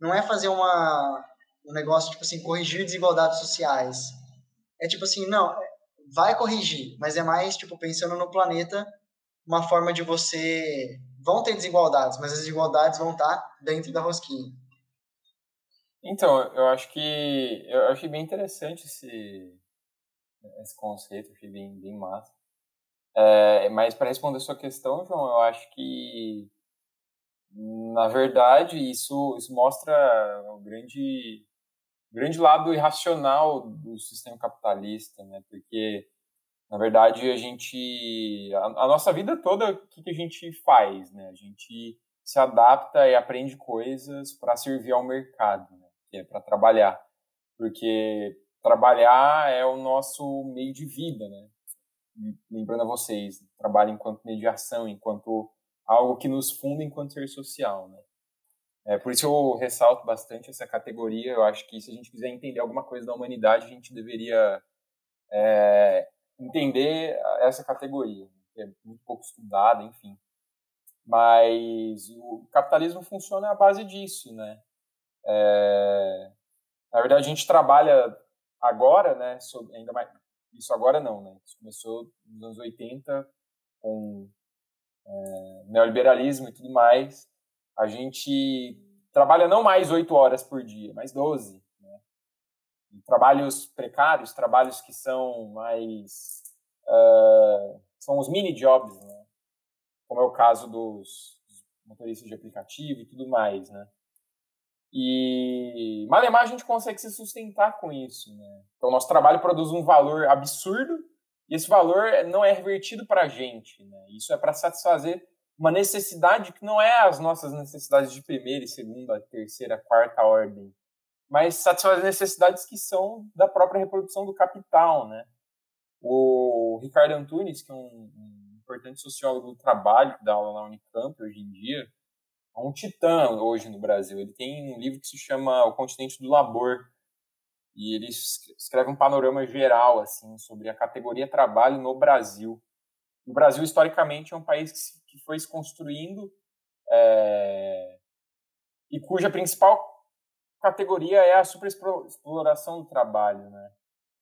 Speaker 2: Não é fazer uma um negócio tipo assim, corrigir desigualdades sociais. É tipo assim, não, vai corrigir, mas é mais tipo pensando no planeta, uma forma de você vão ter desigualdades, mas as desigualdades vão estar dentro da rosquinha.
Speaker 6: Então, eu acho que eu achei bem interessante esse esse conceito, achei bem, bem massa. É, mas para responder a sua questão, João, eu acho que, na verdade, isso, isso mostra o grande, grande lado irracional do sistema capitalista, né? Porque, na verdade, a gente. A, a nossa vida toda, o que, que a gente faz, né? A gente se adapta e aprende coisas para servir ao mercado, né? que é para trabalhar. Porque trabalhar é o nosso meio de vida, né? Lembrando a vocês, trabalho enquanto mediação, enquanto algo que nos funda enquanto ser social, né? É, por isso eu ressalto bastante essa categoria. Eu acho que se a gente quiser entender alguma coisa da humanidade, a gente deveria é, entender essa categoria, que é muito pouco estudada, enfim. Mas o capitalismo funciona à base disso, né? É, na verdade, a gente trabalha agora, né, sobre, ainda mais, isso agora não, né, isso começou nos anos 80 com é, neoliberalismo e tudo mais, a gente trabalha não mais oito horas por dia, mas 12, né, trabalhos precários, trabalhos que são mais, uh, são os mini jobs, né, como é o caso dos motoristas de aplicativo e tudo mais, né, e Malemar a gente consegue se sustentar com isso. Né? Então, nosso trabalho produz um valor absurdo e esse valor não é revertido para a gente. Né? Isso é para satisfazer uma necessidade que não é as nossas necessidades de primeira, segunda, terceira, quarta ordem, mas satisfazer necessidades que são da própria reprodução do capital. Né? O Ricardo Antunes, que é um, um importante sociólogo do trabalho, que dá aula na Unicamp hoje em dia, é um titã hoje no Brasil. Ele tem um livro que se chama O Continente do Labor. e ele escreve um panorama geral assim sobre a categoria trabalho no Brasil. O Brasil historicamente é um país que, se, que foi se construindo é, e cuja principal categoria é a superexploração do trabalho, né?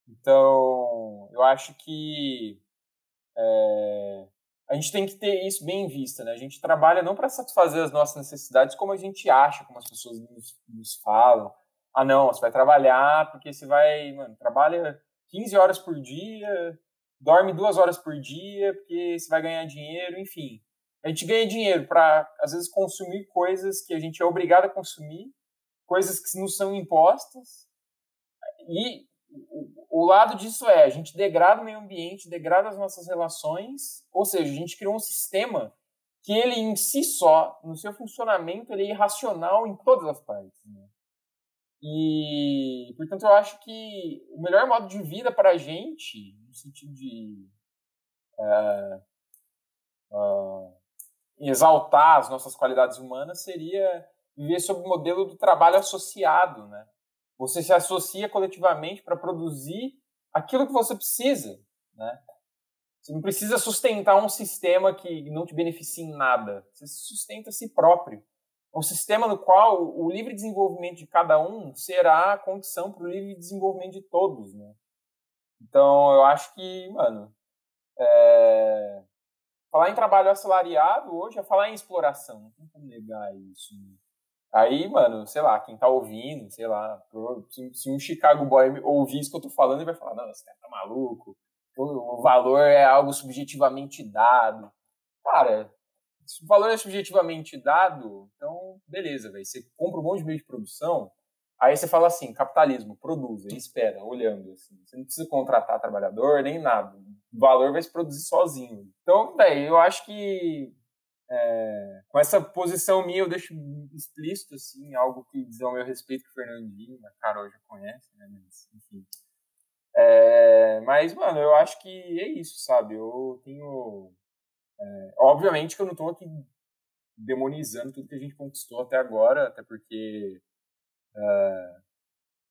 Speaker 6: Então, eu acho que é, a gente tem que ter isso bem em vista, né? A gente trabalha não para satisfazer as nossas necessidades como a gente acha, como as pessoas nos, nos falam. Ah, não, você vai trabalhar porque você vai, mano, trabalha 15 horas por dia, dorme duas horas por dia porque você vai ganhar dinheiro, enfim. A gente ganha dinheiro para, às vezes, consumir coisas que a gente é obrigado a consumir, coisas que não são impostas, e o, lado disso é, a gente degrada o meio ambiente, degrada as nossas relações, ou seja, a gente criou um sistema que ele em si só, no seu funcionamento, ele é irracional em todas as partes. Né? E, portanto, eu acho que o melhor modo de vida para a gente, no sentido de uh, uh, exaltar as nossas qualidades humanas, seria viver sob o modelo do trabalho associado, né? Você se associa coletivamente para produzir aquilo que você precisa, né? Você não precisa sustentar um sistema que não te beneficia em nada. Você sustenta a si próprio. É um sistema no qual o livre desenvolvimento de cada um será a condição para o livre desenvolvimento de todos, né? Então, eu acho que, mano, é... falar em trabalho assalariado hoje é falar em exploração. Não tem como negar isso. Né? Aí, mano, sei lá, quem tá ouvindo, sei lá, se um Chicago Boy ouvir isso que eu tô falando, ele vai falar, não, esse cara tá maluco, o valor é algo subjetivamente dado. Cara, se o valor é subjetivamente dado, então, beleza, velho. Você compra um monte de meio de produção, aí você fala assim, capitalismo, produz, espera, olhando, assim. Você não precisa contratar trabalhador, nem nada. O valor vai se produzir sozinho. Então, velho, eu acho que é, com essa posição minha, eu deixo explícito, assim, algo que diz ao meu respeito que o Fernandinho, a Carol já conhece, né, mas, enfim. É, mas, mano, eu acho que é isso, sabe? Eu tenho. É, obviamente que eu não tô aqui demonizando tudo que a gente conquistou até agora, até porque é,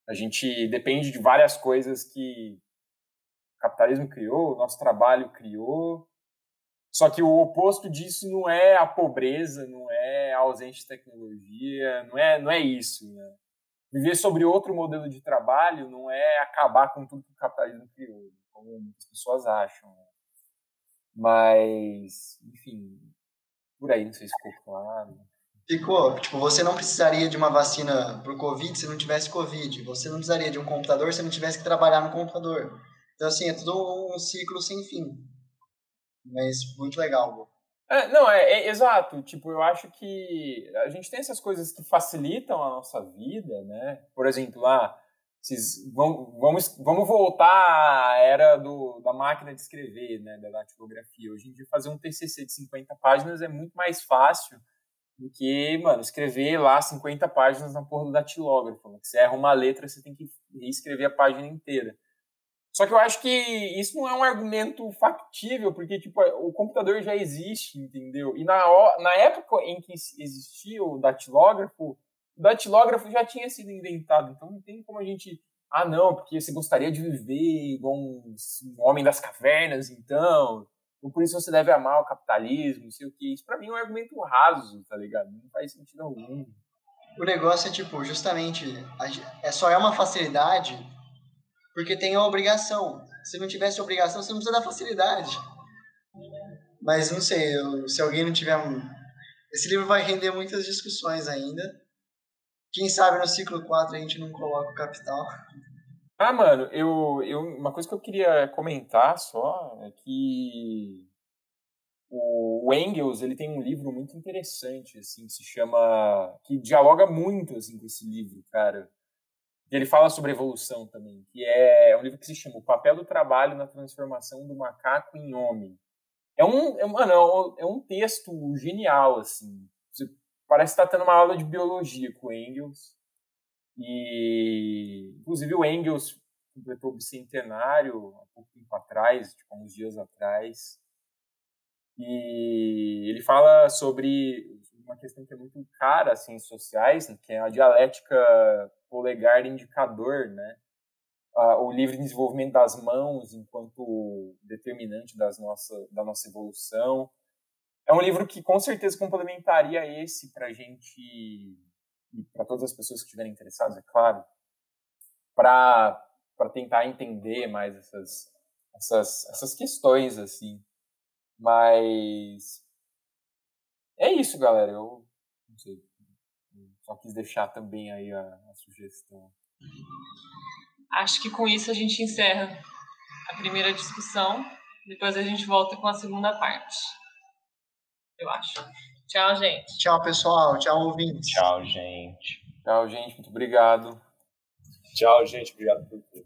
Speaker 6: a gente depende de várias coisas que o capitalismo criou, o nosso trabalho criou, só que o oposto disso não é a pobreza, não é a ausência de tecnologia, não é, não é isso. Né? Viver sobre outro modelo de trabalho não é acabar com tudo que o capitalismo criou, como muitas pessoas acham. Né? Mas, enfim, por aí, não sei se ficou claro.
Speaker 2: Ficou. Tipo, você não precisaria de uma vacina para o Covid se não tivesse Covid. Você não precisaria de um computador se não tivesse que trabalhar no computador. Então, assim, é tudo um ciclo sem fim. Mas muito legal.
Speaker 6: É, não, é, é, exato. Tipo, eu acho que a gente tem essas coisas que facilitam a nossa vida, né? Por exemplo, lá, ah, vamos, vamos, vamos voltar à era do, da máquina de escrever, né? Da datilografia. Hoje em dia, fazer um TCC de 50 páginas é muito mais fácil do que, mano, escrever lá 50 páginas na porra do datilógrafo. Você erra uma letra, você tem que reescrever a página inteira. Só que eu acho que isso não é um argumento factível, porque tipo, o computador já existe, entendeu? E na, na época em que existia o datilógrafo, o datilógrafo já tinha sido inventado. Então não tem como a gente. Ah, não, porque você gostaria de viver igual um, um homem das cavernas, então. Então, por isso você deve amar o capitalismo, não sei o que. Isso pra mim é um argumento raso, tá ligado? Não faz sentido algum.
Speaker 2: O negócio é, tipo, justamente, é só é uma facilidade porque tem a obrigação. Se não tivesse obrigação, você não precisa da facilidade. Mas não sei, eu, se alguém não tiver. Esse livro vai render muitas discussões ainda. Quem sabe no ciclo 4 a gente não coloca o capital.
Speaker 6: Ah, mano, eu, eu, uma coisa que eu queria comentar só é que o, Engels ele tem um livro muito interessante, assim, que se chama. que dialoga muito assim, com esse livro, cara ele fala sobre evolução também, que é um livro que se chama O Papel do Trabalho na Transformação do Macaco em Homem. É um, é, mano, é um, é texto genial, assim. Você parece estar tendo uma aula de biologia com Engels. E, inclusive, o Engels completou o bicentenário há pouco tempo atrás, tipo, uns dias atrás. E ele fala sobre uma questão que é muito cara, assim, sociais, que é a dialética polegar indicador, né? o livre desenvolvimento das mãos enquanto determinante das nossa, da nossa evolução. É um livro que com certeza complementaria esse para a gente, e para todas as pessoas que estiverem interessadas, é claro, para tentar entender mais essas, essas, essas questões, assim. Mas é isso, galera. Eu não sei. Só quis deixar também aí a, a sugestão.
Speaker 1: Acho que com isso a gente encerra a primeira discussão. Depois a gente volta com a segunda parte. Eu acho. Tchau, gente.
Speaker 2: Tchau, pessoal. Tchau, ouvintes.
Speaker 4: Tchau, gente.
Speaker 6: Tchau, gente. Muito obrigado.
Speaker 5: Tchau, gente. Obrigado por tudo.